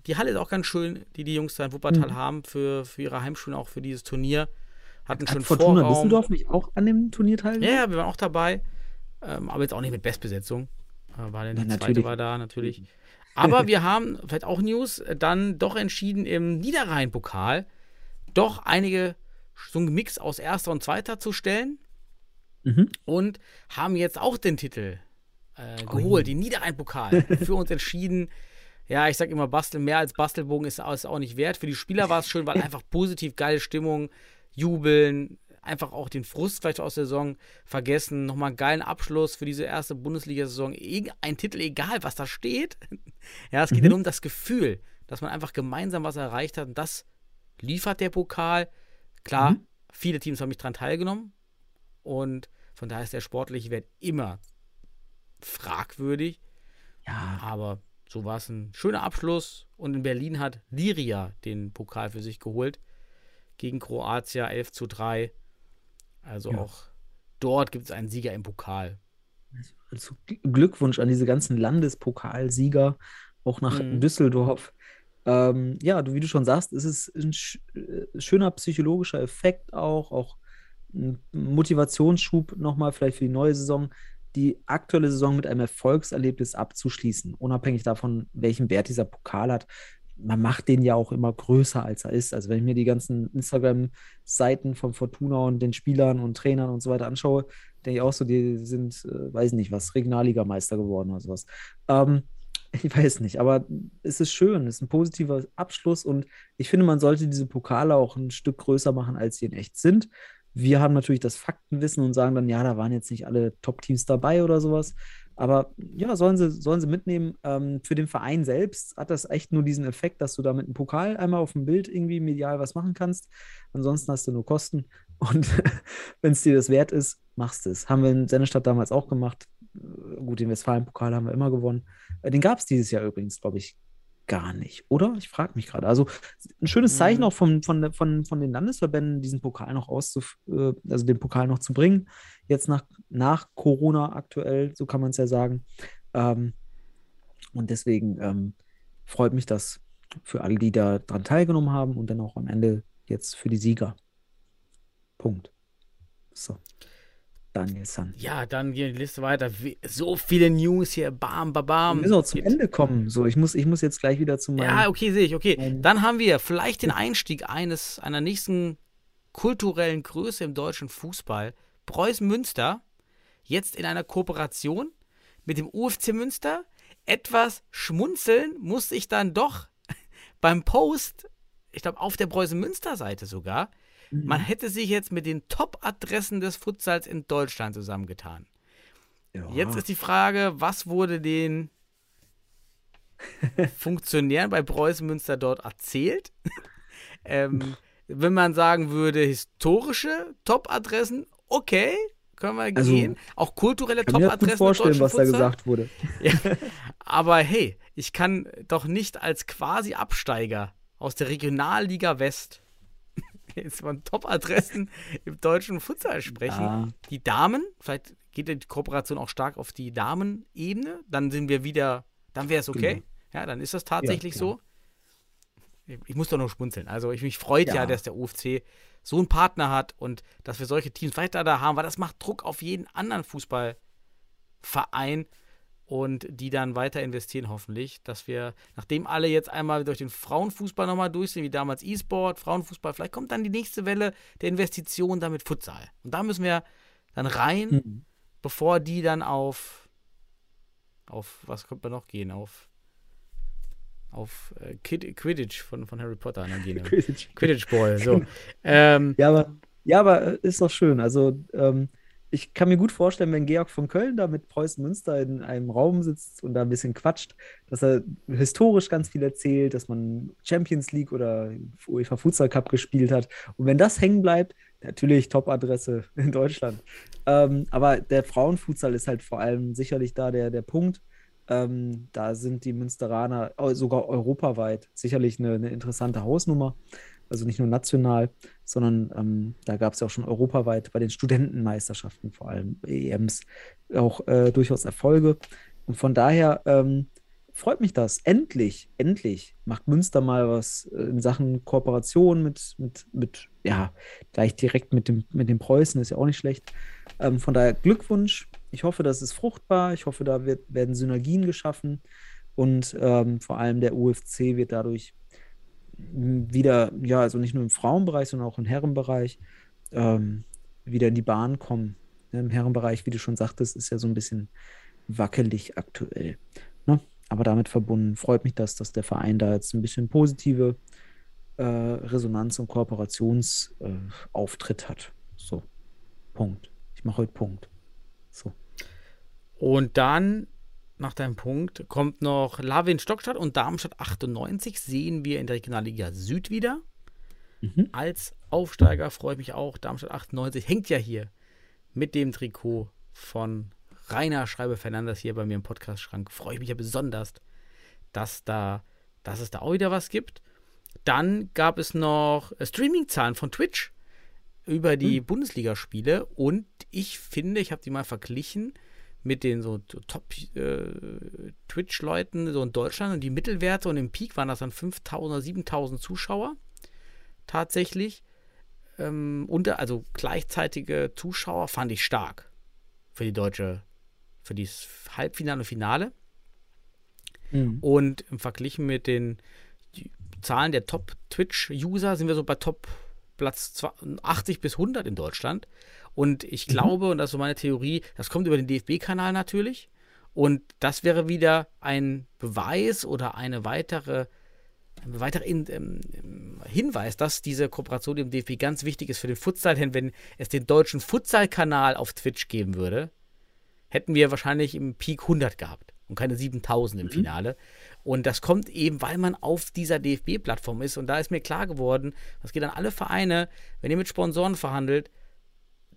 Die Halle ist auch ganz schön, die die Jungs da in Wuppertal Mhm. haben für, für ihre Heimschulen, auch für dieses Turnier. Hatten Hat schon Fortuna Vorraum. Düsseldorf nicht auch an dem Turnier teilgenommen? Ja, ja, wir waren auch dabei. Ähm, aber jetzt auch nicht mit Bestbesetzung. Äh, war denn die Ja, zweite war da, natürlich. Aber wir haben, vielleicht auch News, dann doch entschieden im Niederrhein-Pokal doch einige, so einen Mix aus erster und zweiter zu stellen Mhm. und haben jetzt auch den Titel äh, Ui. geholt, den Niederrhein-Pokal. Für uns entschieden. Ja, ich sag immer, Basteln mehr als Bastelbogen ist, ist auch nicht wert. Für die Spieler war es schön, weil einfach positiv geile Stimmung, jubeln, einfach auch den Frust vielleicht aus der Saison vergessen. Nochmal einen geilen Abschluss für diese erste Bundesliga-Saison. Ein Titel, egal was da steht. Ja, es geht Mhm. ja um das Gefühl, dass man einfach gemeinsam was erreicht hat. Und das liefert der Pokal. Klar, Mhm. viele Teams haben nicht dran teilgenommen. Und von daher ist der sportliche Wert immer fragwürdig. Ja, Aber so war es ein schöner Abschluss. Und in Berlin hat Liria den Pokal für sich geholt. Gegen Kroatia 11 zu 3. Also Ja. auch dort gibt es einen Sieger im Pokal. Also Glückwunsch an diese ganzen Landespokalsieger, auch nach Mhm. Düsseldorf. Ähm, ja, du, wie du schon sagst, es ist ein äh, schöner psychologischer Effekt auch, auch ein Motivationsschub nochmal vielleicht für die neue Saison, die aktuelle Saison mit einem Erfolgserlebnis abzuschließen, unabhängig davon, welchen Wert dieser Pokal hat. Man macht den ja auch immer größer, als er ist. Also wenn ich mir die ganzen Instagram-Seiten von Fortuna und den Spielern und Trainern und so weiter anschaue, denke ich auch so, die sind, äh, weiß nicht was, Regionalligameister geworden oder sowas. Ähm, ich weiß nicht, aber es ist schön, es ist ein positiver Abschluss und ich finde, man sollte diese Pokale auch ein Stück größer machen, als sie in echt sind. Wir haben natürlich das Faktenwissen und sagen dann, ja, da waren jetzt nicht alle Top-Teams dabei oder sowas. Aber ja, sollen sie, sollen sie mitnehmen. Ähm, für den Verein selbst hat das echt nur diesen Effekt, dass du da mit einem Pokal einmal auf dem Bild irgendwie medial was machen kannst. Ansonsten hast du nur Kosten. Und wenn es dir das wert ist, machst du es. Haben wir in Sennestadt damals auch gemacht. Äh, Gut, den Westfalen-Pokal haben wir immer gewonnen. Äh, Den gab es dieses Jahr übrigens, glaube ich, gar nicht, oder? Ich frage mich gerade. Also ein schönes Zeichen Mhm. auch von, von, von, von den Landesverbänden, diesen Pokal noch auszuf äh, also den Pokal noch zu bringen. Jetzt nach, nach Corona aktuell, so kann man es ja sagen. Ähm, und deswegen ähm, freut mich das für alle, die da dran teilgenommen haben und dann auch am Ende jetzt für die Sieger. Punkt. So. Daniel San. Ja, dann geht die Liste weiter. So viele News hier. Bam, bam, Wir bam. müssen auch zum Geht- Ende kommen. So, ich muss, ich muss jetzt gleich wieder zu meinem. Ja, okay, sehe ich. Okay, dann haben wir vielleicht den Einstieg eines einer nächsten kulturellen Größe im deutschen Fußball. Preußen Münster, jetzt in einer Kooperation mit dem UFC Münster. Etwas schmunzeln musste ich dann doch beim Post, ich glaube auf der Preußen Münster Seite sogar. Mhm. Man hätte sich jetzt mit den Top-Adressen des Futsals in Deutschland zusammengetan. Ja. Jetzt ist die Frage, was wurde den Funktionären bei Preußen Münster dort erzählt? ähm, wenn man sagen würde, historische Top-Adressen, okay, können wir Also, gehen. Auch kulturelle Ich kann mir gut Top-Adressen. vorstellen, was da Futsal. gesagt wurde. Ja, aber hey, ich kann doch nicht als quasi Absteiger aus der Regionalliga West jetzt von Top-Adressen im deutschen Futsal sprechen. Ja. Die Damen, vielleicht geht die Kooperation auch stark auf die Damenebene, dann sind wir wieder, dann wäre es okay. Genau. Ja, dann ist das tatsächlich klar. so. ich, ich muss doch nur schmunzeln. Also ich mich freut ja. Ja. dass der UFC so einen Partner hat und dass wir solche Teams weiter da haben, weil das macht Druck auf jeden anderen Fußballverein und die dann weiter investieren hoffentlich, dass wir, nachdem alle jetzt einmal durch den Frauenfußball nochmal durch sind, wie damals E-Sport, Frauenfußball, vielleicht kommt dann die nächste Welle der Investition damit Futsal. Und da müssen wir dann rein, Mhm. bevor die dann auf, auf, was könnte man noch gehen, auf, auf äh, Kid, Quidditch von, von Harry Potter dann gehen. Quidditch. Quidditch Ball, so. ähm, Ja, aber, ja, aber äh, ist doch schön. Also, ähm, ich kann mir gut vorstellen, wenn Georg von Köln da mit Preußen Münster in einem Raum sitzt und da ein bisschen quatscht, dass er historisch ganz viel erzählt, dass man Champions League oder UEFA Futsal Cup gespielt hat. Und wenn das hängen bleibt, natürlich Top-Adresse in Deutschland. Ähm, aber der Frauenfutsal ist halt vor allem sicherlich da der, der Punkt. Ähm, da sind die Münsteraner äh, sogar europaweit sicherlich eine, eine interessante Hausnummer. Also nicht nur national, sondern ähm, da gab es ja auch schon europaweit bei den Studentenmeisterschaften vor allem, EMs, auch äh, durchaus Erfolge. Und von daher ähm, freut mich das. Endlich, endlich macht Münster mal was äh, in Sachen Kooperation mit, mit, mit, ja, gleich direkt mit dem, mit dem Preußen, ist ja auch nicht schlecht. Ähm, von daher Glückwunsch. Ich hoffe, das ist fruchtbar. Ich hoffe, da wird, werden Synergien geschaffen. Und ähm, vor allem der UFC wird dadurch wieder, ja, also nicht nur im Frauenbereich, sondern auch im Herrenbereich ähm, wieder in die Bahn kommen. Im Herrenbereich, wie du schon sagtest, ist ja so ein bisschen wackelig aktuell. Ne? Aber damit verbunden freut mich das, dass der Verein da jetzt ein bisschen positive äh, Resonanz und Kooperationsauftritt äh, hat. So, Punkt. Ich mache heute Punkt. So. Und dann, nach deinem Punkt, kommt noch Lawin Stockstadt und Darmstadt 98 sehen wir in der Regionalliga Süd wieder. Mhm. Als Aufsteiger freue ich mich auch. Darmstadt 98 hängt ja hier mit dem Trikot von Rainer Schreiber Fernandes hier bei mir im Podcast-Schrank. Freue ich mich ja besonders, dass, da, dass es da auch wieder was gibt. Dann gab es noch Streaming-Zahlen von Twitch über die Bundesligaspiele und ich finde, ich habe die mal verglichen mit den so Top-Twitch-Leuten so in Deutschland und die Mittelwerte und im Peak waren das dann 5000 oder 7000 Zuschauer tatsächlich. Ähm, unter, also gleichzeitige Zuschauer fand ich stark für die deutsche, für dieses Halbfinale und Finale. Mhm. Und im Verglichen mit den Zahlen der Top-Twitch-User sind wir so bei Top Platz 80 bis 100 in Deutschland. Und ich glaube, und das ist so meine Theorie, das kommt über den DFB-Kanal natürlich. Und das wäre wieder ein Beweis oder eine weitere, ein weiterer ähm, Hinweis, dass diese Kooperation im DFB ganz wichtig ist für den Futsal. Denn wenn es den deutschen Futsal-Kanal auf Twitch geben würde, hätten wir wahrscheinlich im Peak 100 gehabt und keine 7000 im Finale. Und das kommt eben, weil man auf dieser DFB-Plattform ist. Und da ist mir klar geworden, das geht an alle Vereine, wenn ihr mit Sponsoren verhandelt,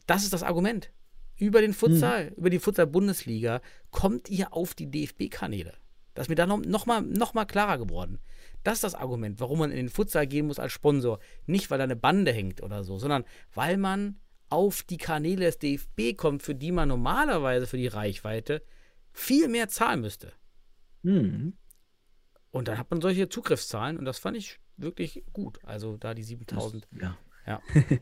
das ist das Argument. Über den Futsal, über die Futsal-Bundesliga kommt ihr auf die DFB-Kanäle. Das ist mir da noch, noch, mal, noch mal klarer geworden. Das ist das Argument, warum man in den Futsal gehen muss als Sponsor. Nicht, weil da eine Bande hängt oder so, sondern weil man auf die Kanäle des DFB kommt, für die man normalerweise für die Reichweite viel mehr zahlen müsste. Mhm. Und dann hat man solche Zugriffszahlen und das fand ich wirklich gut. Also da die 7000. Ja. Ja.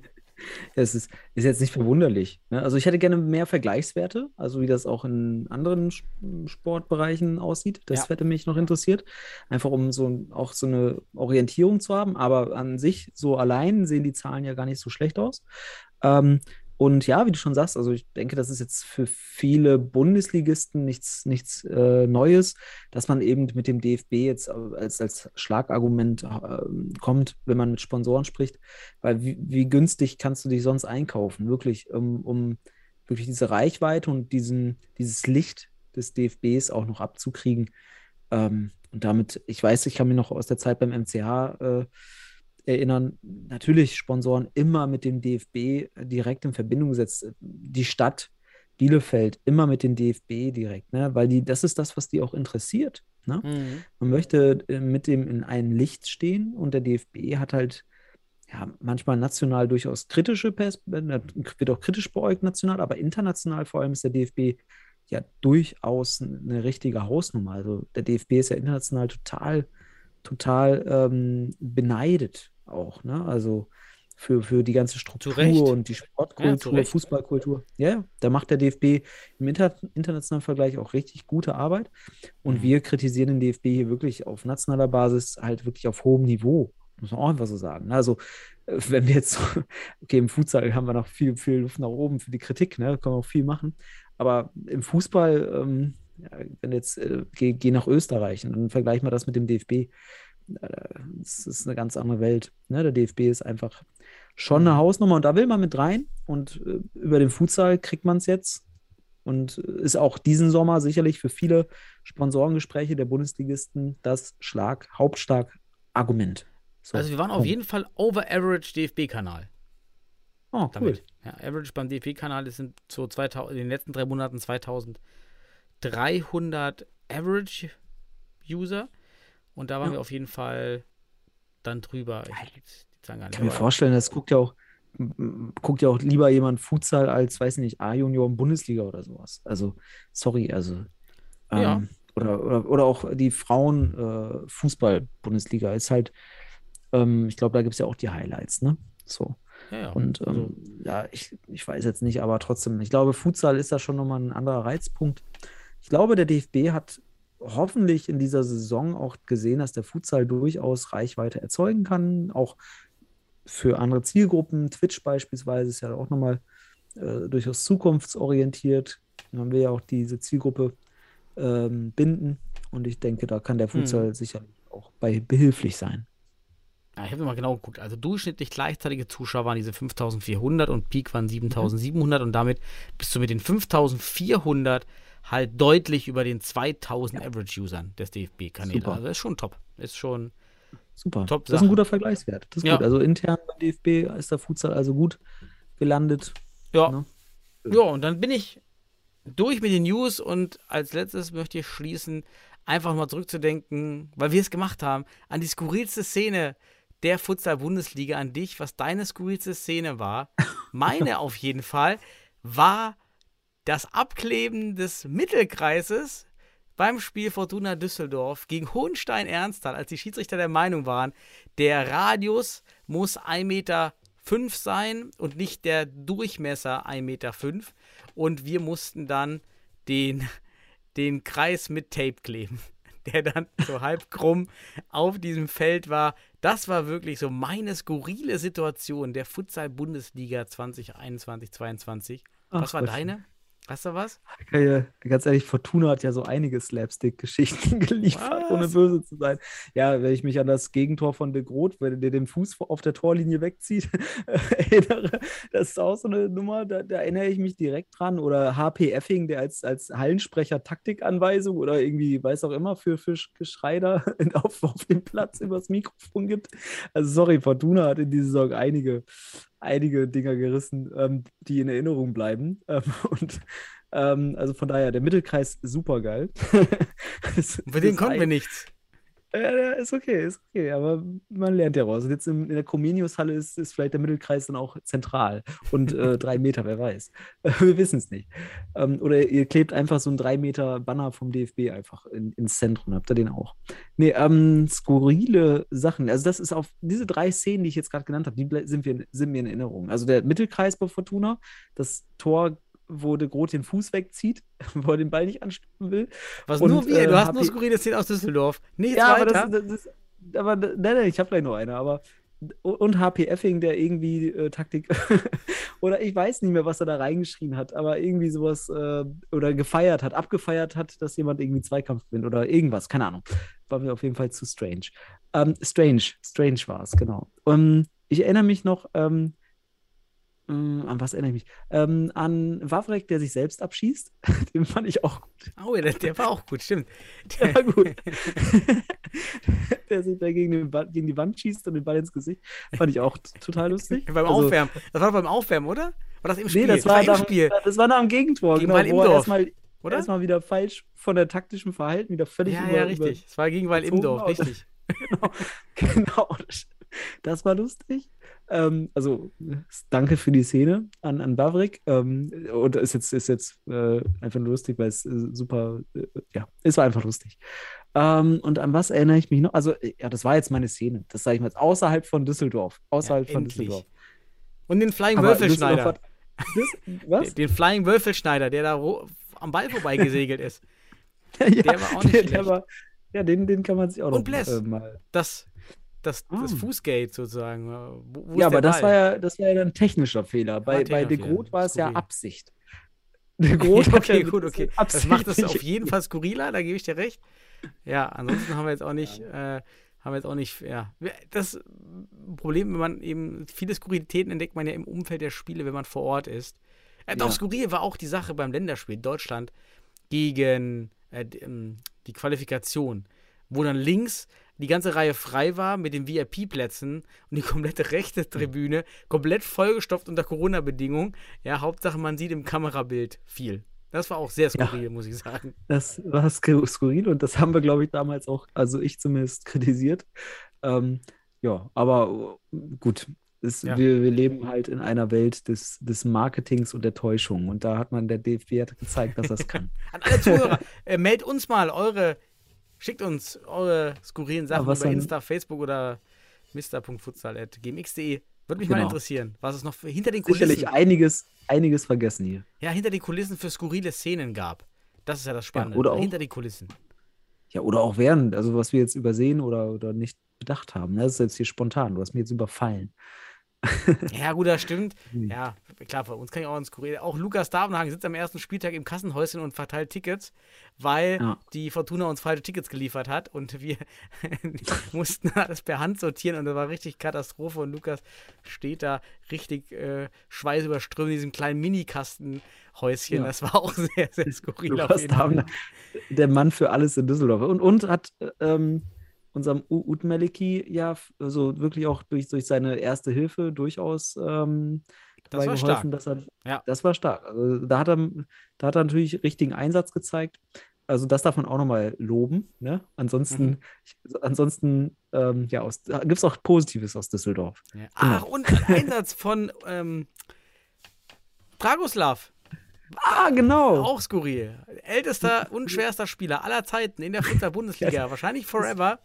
Es ist, ist jetzt nicht verwunderlich. Ne? Also ich hätte gerne mehr Vergleichswerte, also wie das auch in anderen Sportbereichen aussieht. Das Ja. hätte mich noch interessiert. Einfach um so auch so eine Orientierung zu haben. Aber an sich, so allein sehen die Zahlen ja gar nicht so schlecht aus. Ähm, und ja, wie du schon sagst, also ich denke, das ist jetzt für viele Bundesligisten nichts, nichts äh, Neues, dass man eben mit dem DFB jetzt als, als Schlagargument äh, kommt, wenn man mit Sponsoren spricht. Weil wie, wie günstig kannst du dich sonst einkaufen, wirklich, um, um wirklich diese Reichweite und diesen, dieses Licht des DFBs auch noch abzukriegen. Ähm, und damit, ich weiß, ich kann mich noch aus der Zeit beim MCH äh, erinnern, natürlich Sponsoren immer mit dem DFB direkt in Verbindung gesetzt. Die Stadt Bielefeld immer mit dem DFB direkt, ne? weil die, das ist das, was die auch interessiert. Ne? Mhm. Man möchte äh, mit dem in einem Licht stehen und der DFB hat halt ja, manchmal national durchaus kritische Pers äh, wird auch kritisch beäugt national, aber international vor allem ist der DFB ja durchaus eine richtige Hausnummer. Also der DFB ist ja international total total ähm, beneidet auch, ne? Also für, für die ganze Struktur und die Ja, Sportkultur, Recht. Fußballkultur. Ja, da macht der DFB im Inter internationalen Vergleich auch richtig gute Arbeit. Und Mhm. wir kritisieren den DFB hier wirklich auf nationaler Basis halt wirklich auf hohem Niveau. Muss man auch einfach so sagen. ne? Also, äh, wenn wir jetzt, okay, im Futsal haben wir noch viel, viel Luft nach oben für die Kritik, ne? Können wir auch viel machen. Aber im Fußball, ähm, ja, wenn jetzt, äh, geh, geh nach Österreich und dann vergleich mal das mit dem DFB. Äh, Das ist eine ganz andere Welt. Ne? Der DFB ist einfach schon eine Hausnummer und da will man mit rein. Und äh, über den Futsal kriegt man es jetzt. Und äh, ist auch diesen Sommer sicherlich für viele Sponsorengespräche der Bundesligisten das Schlag, Hauptstark-Argument. So, Also wir waren auf jeden Fall over average DFB-Kanal Oh, cool. damit. Ja, average beim DFB-Kanal sind so 2000, in den letzten drei Monaten 2300 average User und da waren Ja. wir auf jeden Fall dann drüber. Ich, kann mir vorstellen, das guckt ja auch, m- m- guckt ja auch lieber jemand Futsal als, weiß nicht, A-Junior und Bundesliga oder sowas. Also, sorry, also. Ja. Ähm, oder, oder, oder auch die Frauen äh, ist halt, ähm, ich glaube, da gibt es ja auch die Highlights, ne? So. ja, ja. Und Also, ähm, ja, ich, ich weiß jetzt nicht, aber trotzdem, ich glaube, Futsal ist da schon nochmal ein anderer Reizpunkt. Ich glaube, der DFB hat hoffentlich in dieser Saison auch gesehen, dass der Futsal durchaus Reichweite erzeugen kann, auch für andere Zielgruppen. Twitch beispielsweise ist ja auch nochmal äh, durchaus zukunftsorientiert. Dann wir ja auch diese Zielgruppe ähm, binden und ich denke, da kann der Futsal sicherlich auch bei behilflich sein. Ja, ich habe mal genau geguckt. Also durchschnittlich gleichzeitige Zuschauer waren diese 5400 und Peak waren 7700 und damit bist du mit den 5400 halt deutlich über den 2000 Average-Usern des DFB-Kanäle. Also das ist schon top. Ist schon, Super. Top das ist ein guter Vergleichswert. Das ist Ja. gut. Also intern beim DFB ist der Futsal also gut gelandet. ja. Ne? Ja, und dann bin ich durch mit den News und als letztes möchte ich schließen, einfach mal zurückzudenken, weil wir es gemacht haben, an die skurrilste Szene der Futsal-Bundesliga, an dich, was deine skurrilste Szene war. Meine auf jeden Fall war das Abkleben des Mittelkreises beim Spiel Fortuna Düsseldorf gegen Hohenstein-Ernsthal, als die Schiedsrichter der Meinung waren, der Radius muss 1,5 Meter sein und nicht der Durchmesser 1,5 Meter. Und wir mussten dann den, den Kreis mit Tape kleben, der dann so halb krumm auf diesem Feld war. Das war wirklich so meine skurrile Situation der Futsal-Bundesliga 2021-22. Was Ach, war deine? Hast du was? Ja, ganz ehrlich, Fortuna hat ja so einige Slapstick-Geschichten geliefert, Was? ohne böse zu sein. Ja, wenn ich mich an das Gegentor von De Groot, wenn der den Fuß auf der Torlinie wegzieht, erinnere, das ist auch so eine Nummer, da, da erinnere ich mich direkt dran. Oder HP Effing, der als, als Hallensprecher Taktikanweisung oder irgendwie, weiß auch immer, für, für Geschrei da auf, auf dem Platz übers Mikrofon gibt. Also sorry, Fortuna hat in dieser Saison einige, einige Dinger gerissen, ähm, die in Erinnerung bleiben. Ähm, und ähm, also von daher, der Mittelkreis super geil. Für den konnten wir nichts. Ja, ja, ist okay, ist okay, aber man lernt ja raus. Und jetzt in, in der Comenius-Halle ist, ist vielleicht der Mittelkreis dann auch zentral und äh, drei Meter, wer weiß. wir wissen es nicht. Ähm, oder ihr klebt einfach so einen drei Meter Banner vom DFB einfach in, ins Zentrum, habt ihr den auch. Nee, ähm, skurrile Sachen. Also das ist auf diese drei Szenen, die ich jetzt gerade genannt habe, die sind, wir, sind mir in Erinnerung. Also der Mittelkreis bei Fortuna, das Tor, wo de Groot den Fuß wegzieht, wo er den Ball nicht anstoppen will. Was Und, nur wir, du äh, hast nur skurrile Szenen aus Düsseldorf. Nichts Ja, aber weiter. das, das, das aber nein, nein, ich habe gleich noch eine, aber und HP Effing, der irgendwie äh, Taktik oder ich weiß nicht mehr, was er da reingeschrien hat, aber irgendwie sowas äh, oder gefeiert hat, abgefeiert hat, dass jemand irgendwie Zweikampf gewinnt oder irgendwas, keine Ahnung. War mir auf jeden Fall zu strange. Ähm, strange, strange war es, genau. Um, ich erinnere mich noch, ähm, ähm, an was erinnere ich mich? Ähm, an Wawrek, der sich selbst abschießt. Den fand ich auch gut. Oh, ja, der, der war auch gut, stimmt. Der war gut. der sich da gegen, den gegen die Wand schießt und den Ball ins Gesicht. Fand ich auch total lustig. beim Also, Aufwärmen. Das war doch beim Aufwärmen, oder? War das im Spiel? Nee, das war, im nach, Spiel, das war nach dem Gegentor. Gegen genau, wo er erstmal, oder? erstmal wieder falsch von der taktischen Verhalten wieder völlig Ja, über, ja, richtig. Es war gegen Weil Imdorf, war. richtig. Genau, genau. Das war lustig. Ähm, also, danke für die Szene an, an Bavrik. Ähm, und ist jetzt, ist jetzt äh, einfach nur lustig, weil es äh, super, äh, ja, es war einfach lustig. Ähm, und an was erinnere ich mich noch? Also, ja, das war jetzt meine Szene. Das sage ich mal jetzt außerhalb von Düsseldorf. Außerhalb Ja, von. Düsseldorf. Und den Flying Würfelschneider. Hat- was? Den Flying Würfelschneider, der da am Ball vorbeigesegelt ist. ja, der war auch nicht der, der schlecht. war, ja, den, den kann man sich auch Und noch Bless. äh, mal. Das, das, das Ah. Fußgate sozusagen. Wo, wo Ja, aber das war ja, das war ja ein technischer Fehler. Bei, bei De Groot war es ja. Absicht. De Groot hat okay, ja gut, das okay. Das macht es auf jeden Fall skurriler, da gebe ich dir recht. Ja, ansonsten haben wir jetzt auch nicht, äh, haben wir jetzt auch nicht, ja. Das Problem, wenn man eben viele Skurrilitäten entdeckt man ja im Umfeld der Spiele, wenn man vor Ort ist. Äh, doch, Ja. skurril war auch die Sache beim Länderspiel Deutschland gegen äh, ähm, die Qualifikation, wo dann links die ganze Reihe frei war mit den VIP-Plätzen und die komplette rechte Tribüne komplett vollgestopft unter Corona-Bedingungen. Ja, Hauptsache man sieht im Kamerabild viel. Das war auch sehr skurril, muss ich sagen. Das war skur- skurril und das haben wir, glaube ich, damals auch, also ich zumindest, kritisiert. Ähm, ja, aber äh, gut. Es, Ja. wir, wir leben halt in einer Welt des, des Marketings und der Täuschung. Und da hat man der DFB hat gezeigt, dass das kann. An alle Zuhörer, äh, meldet uns mal eure, schickt uns eure skurrilen Sachen was über dann- Insta, Facebook oder mr.futsal.gmx.de. Würde mich mal Genau. interessieren, was es noch für, hinter den Kulissen, Sicherlich einiges, einiges vergessen hier. ja, hinter den Kulissen für skurrile Szenen gab. Das ist ja das Spannende. oder auch- hinter den Kulissen. Ja, oder auch während, also was wir jetzt übersehen oder, oder nicht bedacht haben. ne? Das ist jetzt hier spontan. Du hast mich jetzt überfallen. Ja, gut, das stimmt. Hm. Ja, klar, bei uns kann ich auch ein skurril. Auch Lukas Davenhagen sitzt am ersten Spieltag im Kassenhäuschen und verteilt Tickets, weil Ja. die Fortuna uns falsche Tickets geliefert hat und wir mussten alles per Hand sortieren und das war richtig Katastrophe und Lukas steht da richtig äh, schweißüberströmt in diesem kleinen Minikastenhäuschen. Ja. Das war auch sehr, sehr skurril. Du auf hast jeden Fall. da der Mann für alles in Düsseldorf. Und, und hat äh, ähm, unserem U- Ut Meliki ja f- also wirklich auch durch, durch seine erste Hilfe durchaus ähm, Das dabei war geholfen, stark. dass er. Ja. Das war stark. Also da hat er, da hat er natürlich richtigen Einsatz gezeigt. Also das darf man auch nochmal loben. Ne? Ansonsten, Mhm. ich, ansonsten ähm, ja, gibt es auch Positives aus Düsseldorf. Ja. Genau. Ach, und ein Einsatz von ähm, Dragoslav. Ah, genau. Auch skurril. Ältester und schwerster Spieler aller Zeiten in der Futsal-Bundesliga. Wahrscheinlich forever.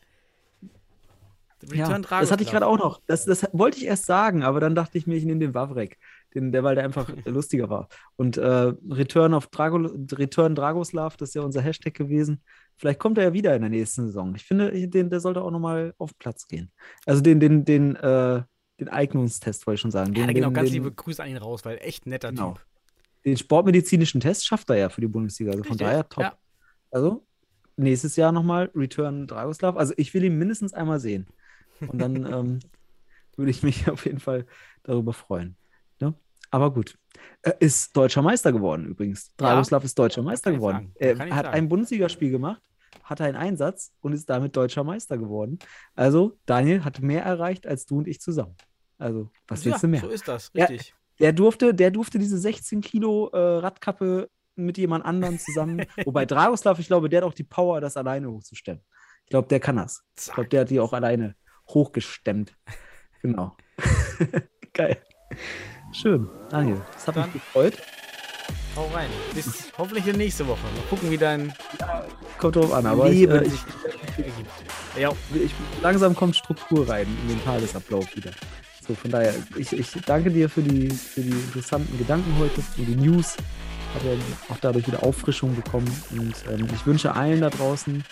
Ja, Return das hatte ich gerade auch noch. Das, das wollte ich erst sagen, aber dann dachte ich mir, ich nehme den Wavrek, den, der, weil der einfach lustiger war. Und äh, Return auf Drago, Return Dragoslav, das ist ja unser Hashtag gewesen. Vielleicht kommt er ja wieder in der nächsten Saison. Ich finde, den, der sollte auch nochmal auf Platz gehen. Also den, den, den, äh, den Eignungstest wollte ich schon sagen. Den, Ja, genau, den, ganz den, liebe Grüße an ihn raus, weil echt netter Genau. Typ. den sportmedizinischen Test schafft er ja für die Bundesliga. Also von Richtig, daher top. ja. Also nächstes Jahr nochmal Return Dragoslav. Also ich will ihn mindestens einmal sehen. Und dann ähm, würde ich mich auf jeden Fall darüber freuen. Ne? Aber gut. Er ist deutscher Meister geworden übrigens. Ja. Dragoslav ist deutscher Meister geworden. Er hat sagen. ein Bundesligaspiel gemacht, hat einen Einsatz und ist damit deutscher Meister geworden. Also Daniel hat mehr erreicht als du und ich zusammen. Also was ja, willst du mehr? so ist das, Ja, richtig. Der durfte, der durfte diese 16 Kilo äh, Radkappe mit jemand anderem zusammen. Wobei Dragoslav, ich glaube, der hat auch die Power, das alleine hochzustemmen. Ich glaube, der kann das. Ich glaube, der hat die auch alleine hochgestemmt. Genau. Geil. Schön. Daniel, das hat Dann- mich gefreut. Hau rein. Bis hoffentlich in nächste Woche. Mal gucken, wie dein Kommt drauf an, aber ich, Leben äh, sich ich, ergibt. Ja, ich, langsam kommt Struktur rein in den Tagesablauf wieder. So, von daher, ich, ich danke dir für die, für die interessanten Gedanken heute und die News. Habe auch dadurch wieder Auffrischung bekommen. Und ähm, ich wünsche allen da draußen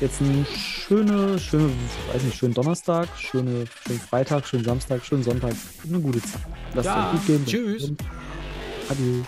jetzt einen schönen, schöne, weiß nicht, schönen Donnerstag, schöne, schönen Freitag, schönen Samstag, schönen Sonntag. Eine gute Zeit. Lasst Ja, euch gut gehen. tschüss. Adieu.